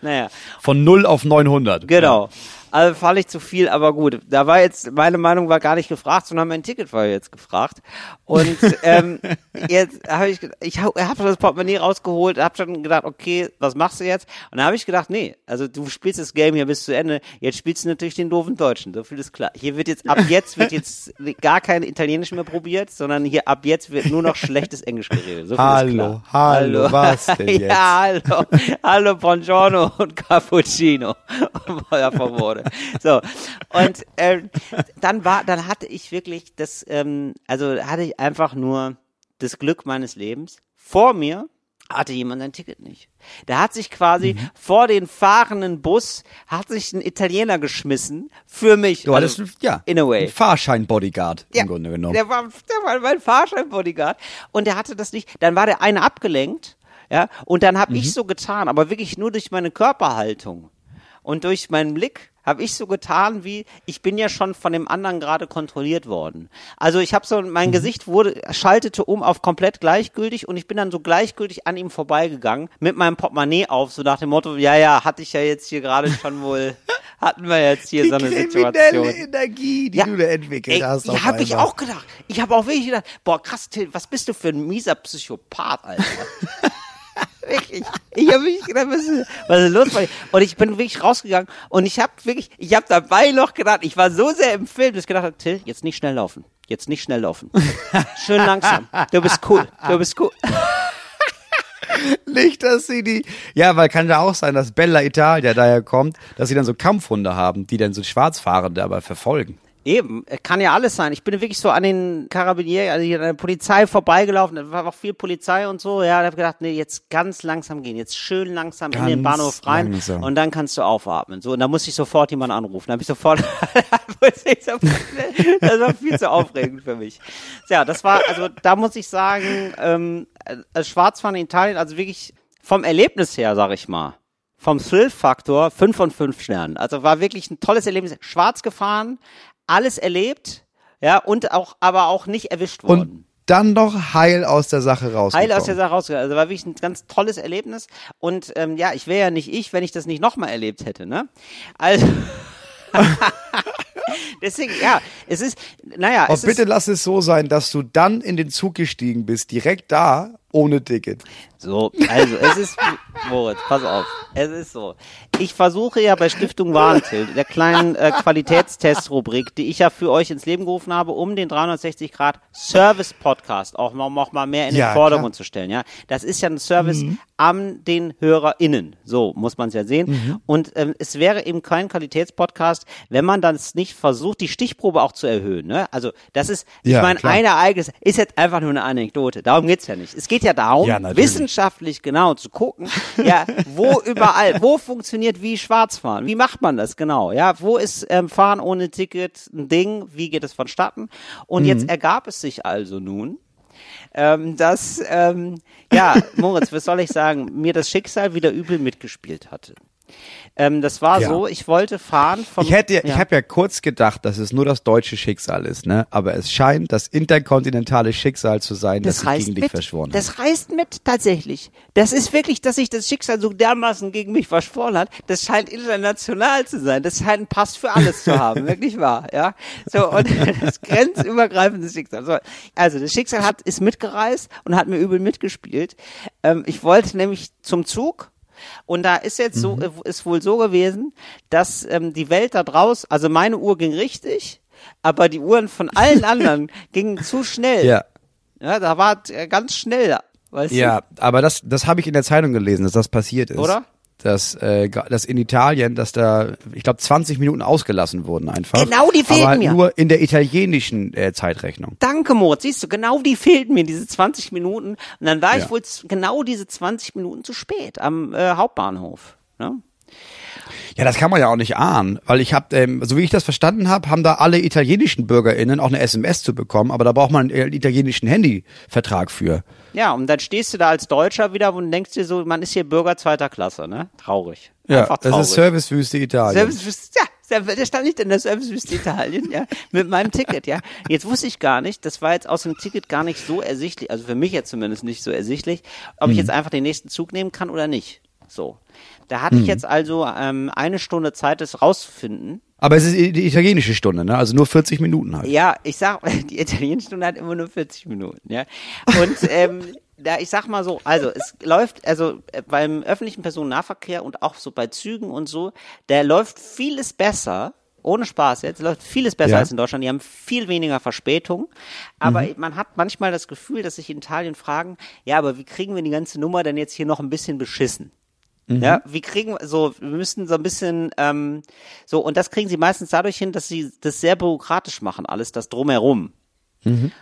Naja, Von 0 auf 900. Genau. Also fand ich zu viel, aber gut. Da war jetzt, meine Meinung war gar nicht gefragt, sondern mein Ticket war jetzt gefragt. Und ähm, jetzt habe ich, ich habe hab das Portemonnaie rausgeholt, habe schon gedacht, okay, was machst du jetzt? Und dann habe ich gedacht, nee, also du spielst das Game hier bis zu Ende. Jetzt spielst du natürlich den doofen Deutschen, so viel ist klar. Hier wird jetzt, ab jetzt wird jetzt gar kein Italienisch mehr probiert, sondern hier ab jetzt wird nur noch schlechtes Englisch geredet. So viel Hallo, ist klar. hallo, was denn jetzt? Ja, hallo, hallo, buongiorno und cappuccino. ja, Worte. So, und ähm, dann war, dann hatte ich wirklich das, ähm, also hatte ich einfach nur das Glück meines Lebens. Vor mir hatte jemand ein Ticket nicht. Der hat sich quasi Mhm. vor den fahrenden Bus, hat sich ein Italiener geschmissen für mich. Du hattest, Also, ja, in a way. ein Fahrschein-Bodyguard Ja, im Grunde genommen. Der war, der war mein Fahrscheinbodyguard. Und der hatte das nicht. Dann war der eine abgelenkt. Ja, und dann habe Mhm. ich so getan, aber wirklich nur durch meine Körperhaltung und durch meinen Blick habe ich so getan, wie ich bin ja schon von dem anderen gerade kontrolliert worden. Also ich habe so mein Mhm. Gesicht wurde schaltete um auf komplett gleichgültig und ich bin dann so gleichgültig an ihm vorbeigegangen mit meinem Portemonnaie auf, so nach dem Motto, ja ja, hatte ich ja jetzt hier gerade schon wohl, hatten wir jetzt hier so eine Situation. Energie, die Ja. du da entwickelt Ey, hast. ja, auf hab ich auch gedacht. Ich habe auch wirklich gedacht, boah, krass, Till, was bist du für ein mieser Psychopath, Alter. wirklich. Ich habe wirklich gedacht, was ist, was ist los? Und ich bin wirklich rausgegangen und ich habe wirklich, ich habe dabei noch gedacht, ich war so sehr im Film, dass ich gedacht habe, Till, jetzt nicht schnell laufen. Jetzt nicht schnell laufen. Schön langsam. Du bist cool. Du bist cool. Nicht, dass sie die. Ja, weil kann ja auch sein, dass Bella Italia daher kommt, dass sie dann so Kampfhunde haben, die dann so Schwarzfahrende aber verfolgen. Eben, äh, kann ja alles sein. Ich bin wirklich so an den Karabinieri, also hier an der Polizei vorbeigelaufen, da war auch viel Polizei und so, ja, da habe gedacht, nee, jetzt ganz langsam gehen, jetzt schön langsam in den Ganz Bahnhof rein langsam. und dann kannst du aufatmen. So, und da muss ich sofort jemanden anrufen. Da habe ich sofort, muss ich sofort- das war viel zu aufregend für mich. Ja, das war, also da muss ich sagen, ähm, äh, Schwarzfahren in Italien, also wirklich vom Erlebnis her, sag ich mal, vom Thrill-Faktor 5 von 5 Sternen. Also war wirklich ein tolles Erlebnis. Schwarz gefahren, alles erlebt, ja, und auch, aber auch nicht erwischt worden. Und dann noch heil aus der Sache rausgekommen. Heil aus der Sache rausgegangen. Also war wirklich ein ganz tolles Erlebnis. Und ähm, ja, ich wäre ja nicht ich, wenn ich das nicht nochmal erlebt hätte, ne? Also. Deswegen, ja, es ist, naja, Aber es bitte ist, lass es so sein, dass du dann in den Zug gestiegen bist, direkt da, ohne Ticket. So, also es ist, Moritz, pass auf, es ist so. Ich versuche ja bei Stiftung Warentild, der kleinen äh, Qualitätstest-Rubrik, die ich ja für euch ins Leben gerufen habe, um den 360 Grad Service-Podcast auch noch, noch mal mehr in Ja, den Vordergrund klar. zu stellen. Ja, Das ist ja ein Service an den HörerInnen, so muss man es ja sehen. Und ähm, es wäre eben kein Qualitätspodcast, wenn man dann nicht versucht, die Stichprobe auch zu erhöhen. Ne? Also das ist, ich Ja, meine, klar. ein Ereignis ist jetzt einfach nur eine Anekdote. Darum geht's ja nicht. Es geht ja darum, Ja, wissenschaftlich genau zu gucken, ja, wo überall, wo funktioniert wie Schwarzfahren? Wie macht man das genau? Ja, wo ist ähm, Fahren ohne Ticket ein Ding? Wie geht es vonstatten? Und Mhm. jetzt ergab es sich also nun, ähm, dass, ähm, ja, Moritz, was soll ich sagen, mir das Schicksal wieder übel mitgespielt hatte. Ähm, das war Ja. so, ich wollte fahren vom. Ich hätte, ich ja. habe ja kurz gedacht, dass es nur das deutsche Schicksal ist, ne? Aber es scheint das interkontinentale Schicksal zu sein, das, Das sich reißt gegen dich mit. verschworen hat. Das reißt mit, tatsächlich. Das ist wirklich, dass sich das Schicksal so dermaßen gegen mich verschworen hat. Das scheint international zu sein. Das scheint einen Pass für alles zu haben. wirklich wahr, ja. So, und das grenzübergreifende Schicksal. So, also, das Schicksal hat, ist mitgereist und hat mir übel mitgespielt. Ähm, ich wollte nämlich zum Zug. Und da ist jetzt so, Mhm. äh, ist wohl so gewesen, dass ähm, die Welt da draußen, also meine Uhr ging richtig, aber die Uhren von allen anderen gingen zu schnell. ja. Ja, da war äh, ganz schnell, weißt Ja, aber das, das habe ich in der Zeitung gelesen, dass das passiert ist. Oder? Dass, äh, dass in Italien, dass da, ich glaube, 20 Minuten ausgelassen wurden einfach. Genau, die fehlten aber mir. nur in der italienischen äh, Zeitrechnung. Danke, Moritz. Siehst du, genau die fehlten mir, diese 20 Minuten. Und dann war Ja. ich wohl genau diese 20 Minuten zu spät am äh, Hauptbahnhof. Ne? Ja, das kann man ja auch nicht ahnen, weil ich habe, ähm, so wie ich das verstanden habe, haben da alle italienischen BürgerInnen auch eine SMS zu bekommen, aber da braucht man einen äh, italienischen Handyvertrag für. Ja, und dann stehst du da als Deutscher wieder und denkst dir so, man ist hier Bürger zweiter Klasse, ne? Traurig. Ja, Einfach das traurig. ist Servicewüste Italien. Service, ja, der stand nicht in der Servicewüste Italien, ja, mit meinem Ticket, ja. Jetzt wusste ich gar nicht, das war jetzt aus dem Ticket gar nicht so ersichtlich, also für mich jetzt zumindest nicht so ersichtlich, ob Mhm. ich jetzt einfach den nächsten Zug nehmen kann oder nicht. So. Da hatte ich jetzt also ähm, eine Stunde Zeit, das rauszufinden. Aber es ist die italienische Stunde, ne? Also nur 40 Minuten halt. Ja, ich sag, die italienische Stunde hat immer nur 40 Minuten, ja. Und ähm, da, ich sag mal so, also es läuft, also äh, beim öffentlichen Personennahverkehr und auch so bei Zügen und so, da läuft vieles besser. Ohne Spaß jetzt, läuft vieles besser Ja. als in Deutschland. Die haben viel weniger Verspätung. Aber man hat manchmal das Gefühl, dass sich in Italien fragen, ja, aber wie kriegen wir die ganze Nummer denn jetzt hier noch ein bisschen beschissen? Ja, wie kriegen so, wir müssen so ein bisschen, ähm, so, und das kriegen sie meistens dadurch hin, dass sie das sehr bürokratisch machen, alles das drumherum.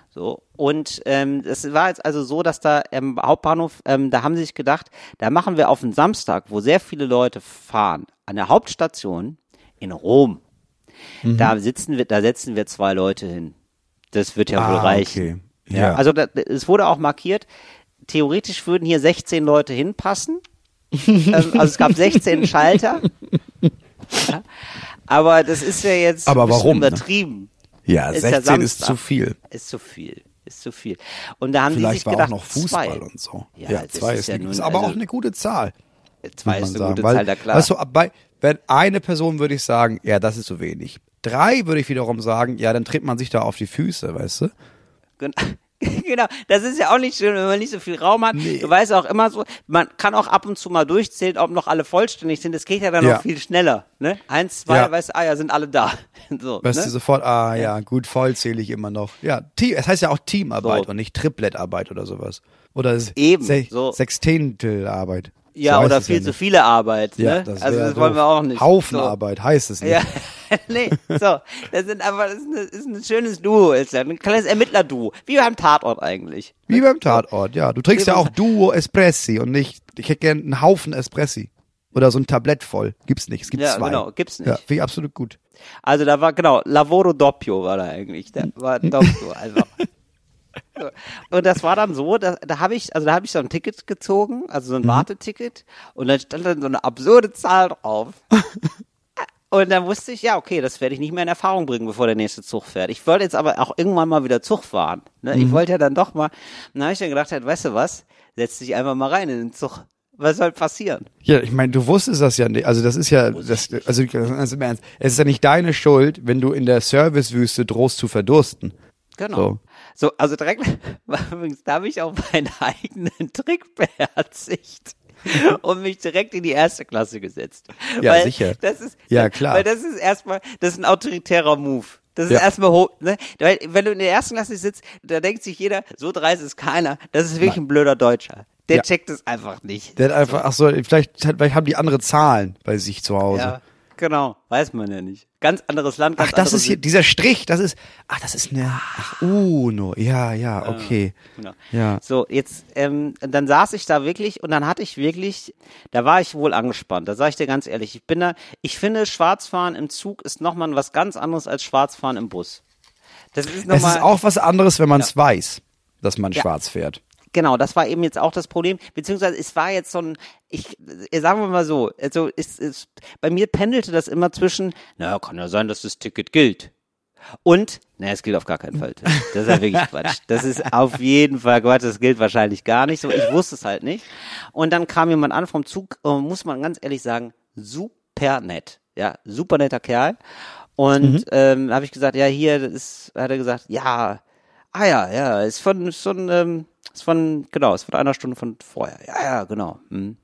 So, und ähm, es war jetzt also so, dass da im Hauptbahnhof, ähm, da haben sie sich gedacht, da machen wir auf einen Samstag, wo sehr viele Leute fahren, an der Hauptstation in Rom. Da sitzen wir, da setzen wir zwei Leute hin. Das wird ja wohl Ah, reichen. okay. Ja. Ja. Also da, es wurde auch markiert, theoretisch würden hier 16 Leute hinpassen. Ähm, also es gab 16 Schalter. Ja. Aber das ist ja jetzt Aber warum, ne? übertrieben. Ja, Ist ja 16 ist Samstag. zu viel. Ist zu viel. Ist zu viel. Und da haben die sich Vielleicht war gedacht, auch noch Fußball zwei. und so. Ja, Ja, zwei ist ist, ja nun- ist aber also- auch eine gute Zahl. Zwei ist eine gute sagen. Zahl, da klar. Weißt du, bei, wenn eine Person würde ich sagen, ja, das ist so wenig. Drei würde ich wiederum sagen, ja, dann tritt man sich da auf die Füße, weißt du? Gen- Genau, das ist ja auch nicht schön, wenn man nicht so viel Raum hat. Nee. Du weißt auch immer so, man kann auch ab und zu mal durchzählen, ob noch alle vollständig sind. Das geht ja dann Ja. noch viel schneller. Ne? Eins, zwei, Ja. weißt du, ah ja, sind alle da. So, Weißt ne? du sofort, ah ja, gut, voll zähle ich immer noch. Ja, Team, es heißt ja auch Teamarbeit So. und nicht Tripletarbeit oder sowas. Oder Eben, Se so. Sextentelarbeit. Ja, So oder viel ja zu viele Arbeit. Ja, ne? das also das wollen wir auch nicht. Haufenarbeit heißt es nicht. Ja, nee, so. Das sind aber, das ist, eine, ist ein schönes Duo, ist ja ein kleines Ermittler-Duo. Wie beim Tatort eigentlich. Wie beim Tatort, ja. Du trinkst Wie ja auch Duo Espressi und nicht, ich hätte gern einen Haufen Espressi. Oder so ein Tablett voll. Gibt's nicht. Es gibt Ja, zwei. genau, gibt's nicht. Ja, finde ich absolut gut. Also da war, genau, Lavoro Doppio war da eigentlich. Der war Doppio einfach. Und das war dann so, da, da habe ich, also da habe ich so ein Ticket gezogen, also so ein Warteticket, und dann stand dann so eine absurde Zahl drauf. Und dann wusste ich, ja, okay, das werde ich nicht mehr in Erfahrung bringen, bevor der nächste Zug fährt. Ich wollte jetzt aber auch irgendwann mal wieder Zug fahren. Ne? Ich wollte ja dann doch mal, dann habe ich dann gedacht, halt, weißt du was, setz dich einfach mal rein in den Zug. Was soll passieren? Ja, ich meine, du wusstest das ja nicht. Also das ist ja, das, also, also im Ernst, es ist ja nicht deine Schuld, wenn du in der Servicewüste drohst zu verdursten. Genau. So. So, also direkt, übrigens, da habe ich auch meinen eigenen Trick beherzigt und mich direkt in die erste Klasse gesetzt. Ja, weil sicher. Das ist, Ja, klar. Weil das ist erstmal, das ist ein autoritärer Move. Das ist Ja. erstmal hoch, ne? Weil, wenn du in der ersten Klasse sitzt, da denkt sich jeder, so dreist ist keiner. Das ist wirklich ein blöder Deutscher. Der Ja. checkt es einfach nicht. Der hat einfach, ach so, vielleicht, vielleicht haben die andere Zahlen bei sich zu Hause. Ja, genau. Weiß man ja nicht. Ganz anderes Land, ganz Ach, das ist hier, dieser Strich, das ist, ach, das ist eine, ach, Uno, ja, ja, okay. Genau. Ja. So, jetzt, ähm, dann saß ich da wirklich und dann hatte ich wirklich, da war ich wohl angespannt. Da sage ich dir ganz ehrlich, ich bin da, ich finde, Schwarzfahren im Zug ist nochmal was ganz anderes als Schwarzfahren im Bus. Das ist Es nochmal. ist auch was anderes, wenn man es weiß, dass man Ja. schwarz fährt. Genau, das war eben jetzt auch das Problem, beziehungsweise es war jetzt so ein, ich, äh, sagen wir mal so, also ist, ist, bei mir pendelte das immer zwischen, naja, kann ja sein, dass das Ticket gilt. Und, naja, es gilt auf gar keinen Fall. Das ist ja wirklich Quatsch. Das ist auf jeden Fall Quatsch, das gilt wahrscheinlich gar nicht so. Ich wusste es halt nicht. Und dann kam jemand an vom Zug, äh, muss man ganz ehrlich sagen, super nett. Ja, super netter Kerl. Und ähm, habe ich gesagt, ja, hier, das ist, hat er gesagt, ja, ah ja, ja, ist von, ist von, ähm, ist von, genau, ist von einer Stunde von vorher. Ja, ja, genau. Hm.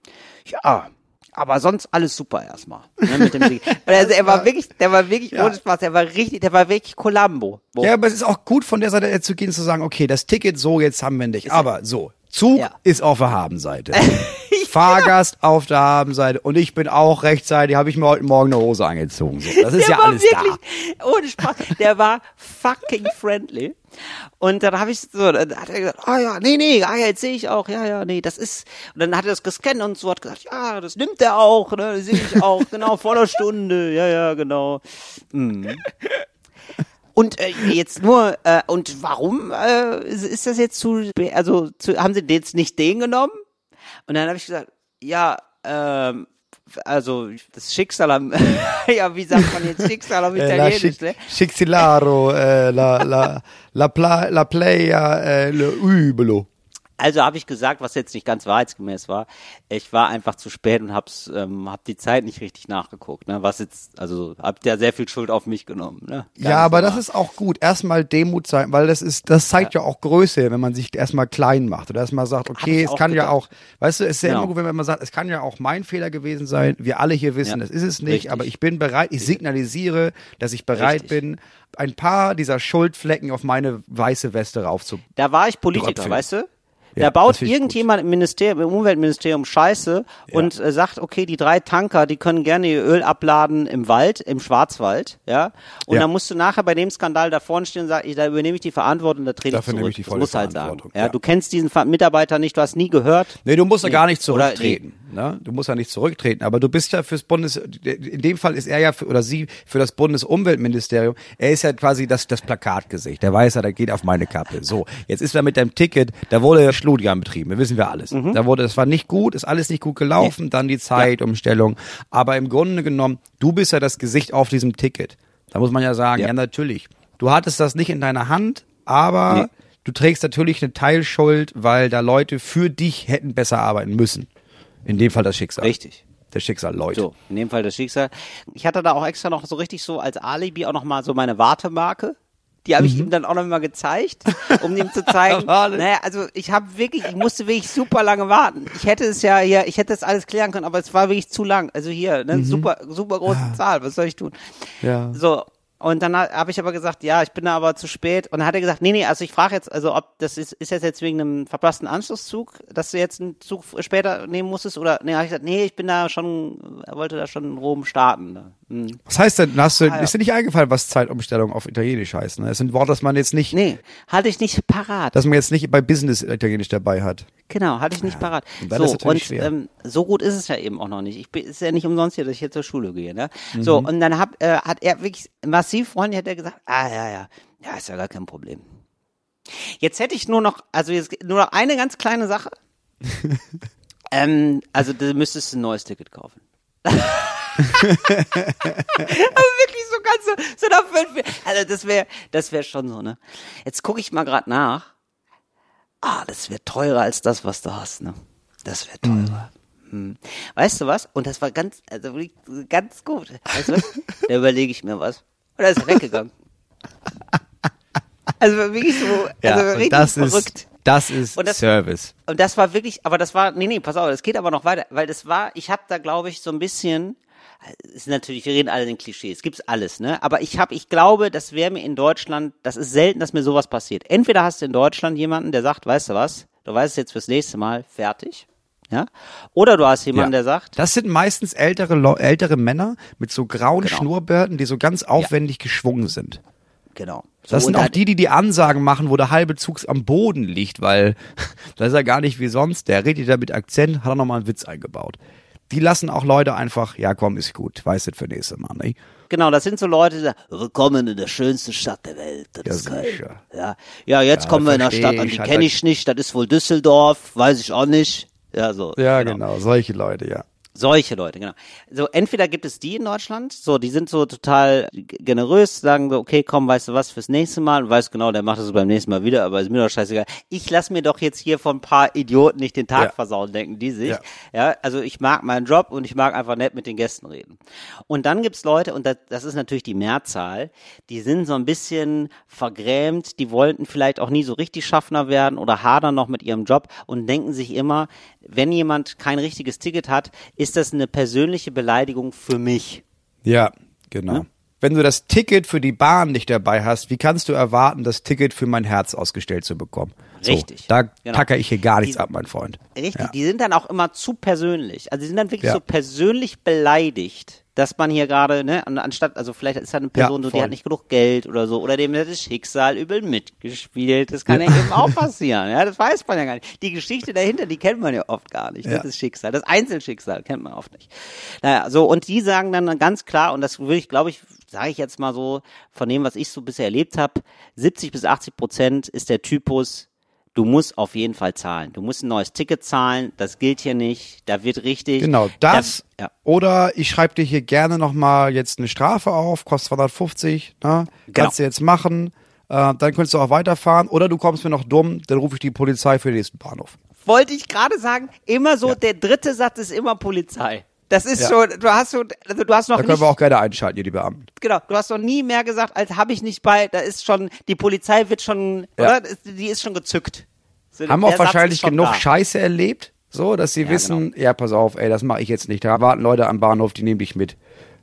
Ja, aber sonst alles super erstmal. Ne, mit dem also er war wirklich, der war wirklich Ja. ohne Spaß, der war richtig, der war wirklich Columbo. Wo- Ja, aber es ist auch gut von der Seite zu gehen, zu sagen, okay, das Ticket so, jetzt haben wir nicht. Aber so, Zug Ja. ist auf der Habenseite. Fahrgast auf der Habenseite. Und ich bin auch rechtzeitig, habe ich mir heute Morgen eine Hose angezogen. So, das ist der ja alles wirklich, da. ohne Spaß, der war fucking friendly. Und dann habe ich so, dann hat er gesagt, ah ja, nee, nee, ah ja, jetzt sehe ich auch, ja, ja, nee, das ist, und dann hat er das gescannt und so hat gesagt, ja, das nimmt er auch, ne, das sehe ich auch, genau, vor einer Stunde, ja, ja, genau. Mhm. Und äh, jetzt nur, äh, und warum äh, ist, ist das jetzt zu, also zu, haben sie jetzt nicht den genommen? Und dann habe ich gesagt, ja, ähm, also das Schicksal am, ja, wie sagt man jetzt Schicksal am Äh, la, Italienisch, ne? Schicksilaro, äh, la, la, la, pla, la playa, äh, le übelo. Also habe ich gesagt, was jetzt nicht ganz wahrheitsgemäß war. Ich war einfach zu spät und hab's, ähm, hab die Zeit nicht richtig nachgeguckt. Ne? Was jetzt, also habt ihr sehr viel Schuld auf mich genommen. Ne? Ja, aber das klar. ist auch gut. Erstmal Demut zeigen, weil das ist, das zeigt ja, auch Größe, wenn man sich erstmal klein macht oder erstmal sagt, okay, es kann ja gedacht. auch, weißt du, es ist ja Genau. immer gut, wenn man sagt, es kann ja auch mein Fehler gewesen sein. Wir alle hier wissen, Ja. das ist es nicht, Richtig. aber ich bin bereit, ich signalisiere, dass ich bereit Richtig. bin, ein paar dieser Schuldflecken auf meine weiße Weste raufzu. Da war ich Politiker, weißt du? Ja, da das baut ich irgendjemand im Ministerium, im Umweltministerium Scheiße und äh, sagt, okay, die drei Tanker, die können gerne ihr Öl abladen im Wald, im Schwarzwald, ja. Und Ja. dann musst du nachher bei dem Skandal da vorne stehen und sagen, ich, da übernehme ich die Verantwortung, da trete ich Dafür zurück. nehme ich die das volle musst du halt sagen. Verantwortung, Ja, ja. du kennst diesen Mitarbeiter nicht, du hast nie gehört. Nee, du musst ja Nee. gar nicht zurücktreten. Ne? Du musst ja nicht zurücktreten, aber du bist ja fürs Bundes, in dem Fall ist er ja für, oder sie für das Bundesumweltministerium. Er ist ja quasi das, das Plakatgesicht. Der weiß ja, der geht auf meine Kappe. So, jetzt ist er mit dem Ticket, da wurde ja Schludjahn betrieben, das wissen wir alles. Mhm. Da wurde, das war nicht gut, ist alles nicht gut gelaufen, dann die Zeitumstellung. Aber im Grunde genommen, du bist ja das Gesicht auf diesem Ticket. Da muss man ja sagen, ja, Ja. natürlich. Du hattest das nicht in deiner Hand, aber Nee. du trägst natürlich eine Teilschuld, weil da Leute für dich hätten besser arbeiten müssen. In dem Fall das Schicksal. Richtig. Das Schicksal, Leute. So, in dem Fall das Schicksal. Ich hatte da auch extra noch so richtig so als Alibi auch noch mal so meine Wartemarke. Die habe ich ihm dann auch noch mal gezeigt, um ihm zu zeigen. Naja, also ich habe wirklich, ich musste wirklich super lange warten. Ich hätte es ja hier, ich hätte das alles klären können, aber es war wirklich zu lang. Also hier, ne, super, super große Zahl. Was soll ich tun? Ja. So. Und dann habe ich aber gesagt, ja, ich bin da aber zu spät. Und dann hat er gesagt, nee, nee, also ich frage jetzt, also ob das ist, ist das jetzt wegen einem verpassten Anschlusszug, dass du jetzt einen Zug später nehmen musstest? Oder nee, habe ich gesagt, nee, ich bin da schon, er wollte da schon in Rom starten. Hm. Was heißt denn, hast du, Ah, ja. ist dir nicht eingefallen, was Zeitumstellung auf Italienisch heißt? Ne? Das sind Worte, das man jetzt nicht, Nee, hatte ich nicht parat. dass man jetzt nicht bei Business Italienisch dabei hat. genau, hatte ich nicht parat. und So, ist und ähm, so gut ist es ja eben auch noch nicht. Ich bin, ist ja nicht umsonst hier, dass ich hier zur Schule gehe. Ne? Mhm. So, und dann hab, äh, hat er wirklich massiv freundlich hat er gesagt, ah ja, ja, ja, ist ja gar kein Problem. Jetzt hätte ich nur noch, also jetzt nur noch eine ganz kleine Sache. ähm, also du müsstest ein neues Ticket kaufen. also wirklich so ganz so, so nach fünf, also das wäre, das wäre schon so, ne? Jetzt gucke ich mal gerade nach. Ah, das wäre teurer als das, was du hast, ne? Das wäre teurer. Hm. Weißt du was? Und das war ganz, also ganz gut. Weißt du was? Da überlege ich mir was. Und da ist er weggegangen. Also wirklich so, also und richtig das verrückt. ist, das ist Und das- Service. Und das war wirklich, aber das war, nee, nee, pass auf, das geht aber noch weiter, weil das war, ich habe da glaube ich so ein bisschen, ist natürlich, wir reden alle in Klischees, gibt's alles, ne? Aber ich habe, ich glaube, das wäre mir in Deutschland, das ist selten, dass mir sowas passiert. Entweder hast du in Deutschland jemanden, der sagt, weißt du was, du weißt es jetzt fürs nächste Mal, fertig, ja? Oder du hast jemanden, Ja. der sagt, Das sind meistens ältere, ältere Männer mit so grauen Genau. Schnurrbärten, die so ganz aufwendig geschwungen sind. genau. So, Das sind auch die, die die Ansagen machen, wo der halbe Zug am Boden liegt, weil das ist ja gar nicht wie sonst. Der redet da mit Akzent, hat er nochmal einen Witz eingebaut. Die lassen auch Leute einfach, ja komm, ist gut, weiß das für nächste Mal, ne? Genau, das sind so Leute, die sagen, willkommen in der schönsten Stadt der Welt. Das Ja, ist Köln. sicher. Ja, ja jetzt Ja, kommen wir in eine versteh Stadt an, die kenne ich nicht, das ist wohl Düsseldorf, weiß ich auch nicht. Ja, so. Ja, genau, solche Leute, ja. Solche Leute, genau. So, entweder gibt es die in Deutschland, so, die sind so total generös, sagen so, okay, komm, weißt du was, fürs nächste Mal, und weißt genau, der macht es beim nächsten Mal wieder, aber ist mir doch scheißegal. Ich lass mir doch jetzt hier von ein paar Idioten nicht den Tag Ja. versauen, denken die sich. Ja. Ja. also ich mag meinen Job und ich mag einfach nett mit den Gästen reden. Und dann gibt's Leute, und das, das ist natürlich die Mehrzahl, die sind so ein bisschen vergrämt, die wollten vielleicht auch nie so richtig Schaffner werden oder hadern noch mit ihrem Job und denken sich immer, wenn jemand kein richtiges Ticket hat, ist das eine persönliche Beleidigung für mich. Ja, genau. Wenn du das Ticket für die Bahn nicht dabei hast, wie kannst du erwarten, das Ticket für mein Herz ausgestellt zu bekommen? So, Richtig. Da Genau. tacker ich hier gar nichts Die- ab, mein Freund. Richtig, Ja. die sind dann auch immer zu persönlich. Also die sind dann wirklich Ja. so persönlich beleidigt, dass man hier gerade, ne, an- anstatt, also vielleicht ist da eine Person, so, die hat nicht genug Geld oder so, oder dem hat das Schicksal übel mitgespielt. Das kann ja, eben auch passieren, ja, das weiß man ja gar nicht. Die Geschichte dahinter, die kennt man ja oft gar nicht, Ja. das ist Schicksal. Das Einzelschicksal kennt man oft nicht. Naja, so, und die sagen dann ganz klar, und das will ich, glaube ich, sage ich jetzt mal so, von dem, was ich so bisher erlebt habe, 70 bis 80 Prozent ist der Typus, du musst auf jeden Fall zahlen. Du musst ein neues Ticket zahlen, das gilt hier nicht, da wird richtig. Genau, das. Da, ja, Oder ich schreibe dir hier gerne nochmal jetzt eine Strafe auf, kostet 250, ne? Genau. Kannst du jetzt machen. Äh, dann könntest du auch weiterfahren. Oder du kommst mir noch dumm, dann rufe ich die Polizei für den nächsten Bahnhof. Wollte ich gerade sagen, immer so, der dritte Satz ist immer Polizei. Das ist Ja. schon, du hast so, also du hast noch Da können nicht, wir auch gerne einschalten, hier die Beamten. genau, du hast noch nie mehr gesagt, als habe ich nicht bei, da ist schon, die Polizei wird schon, Ja. oder? Die ist schon gezückt. So, Haben auch wahrscheinlich schon genug da. Scheiße erlebt, so, dass sie Ja, wissen, ja, pass auf, ey, das mache ich jetzt nicht. Da warten Leute am Bahnhof, die nehmen dich mit.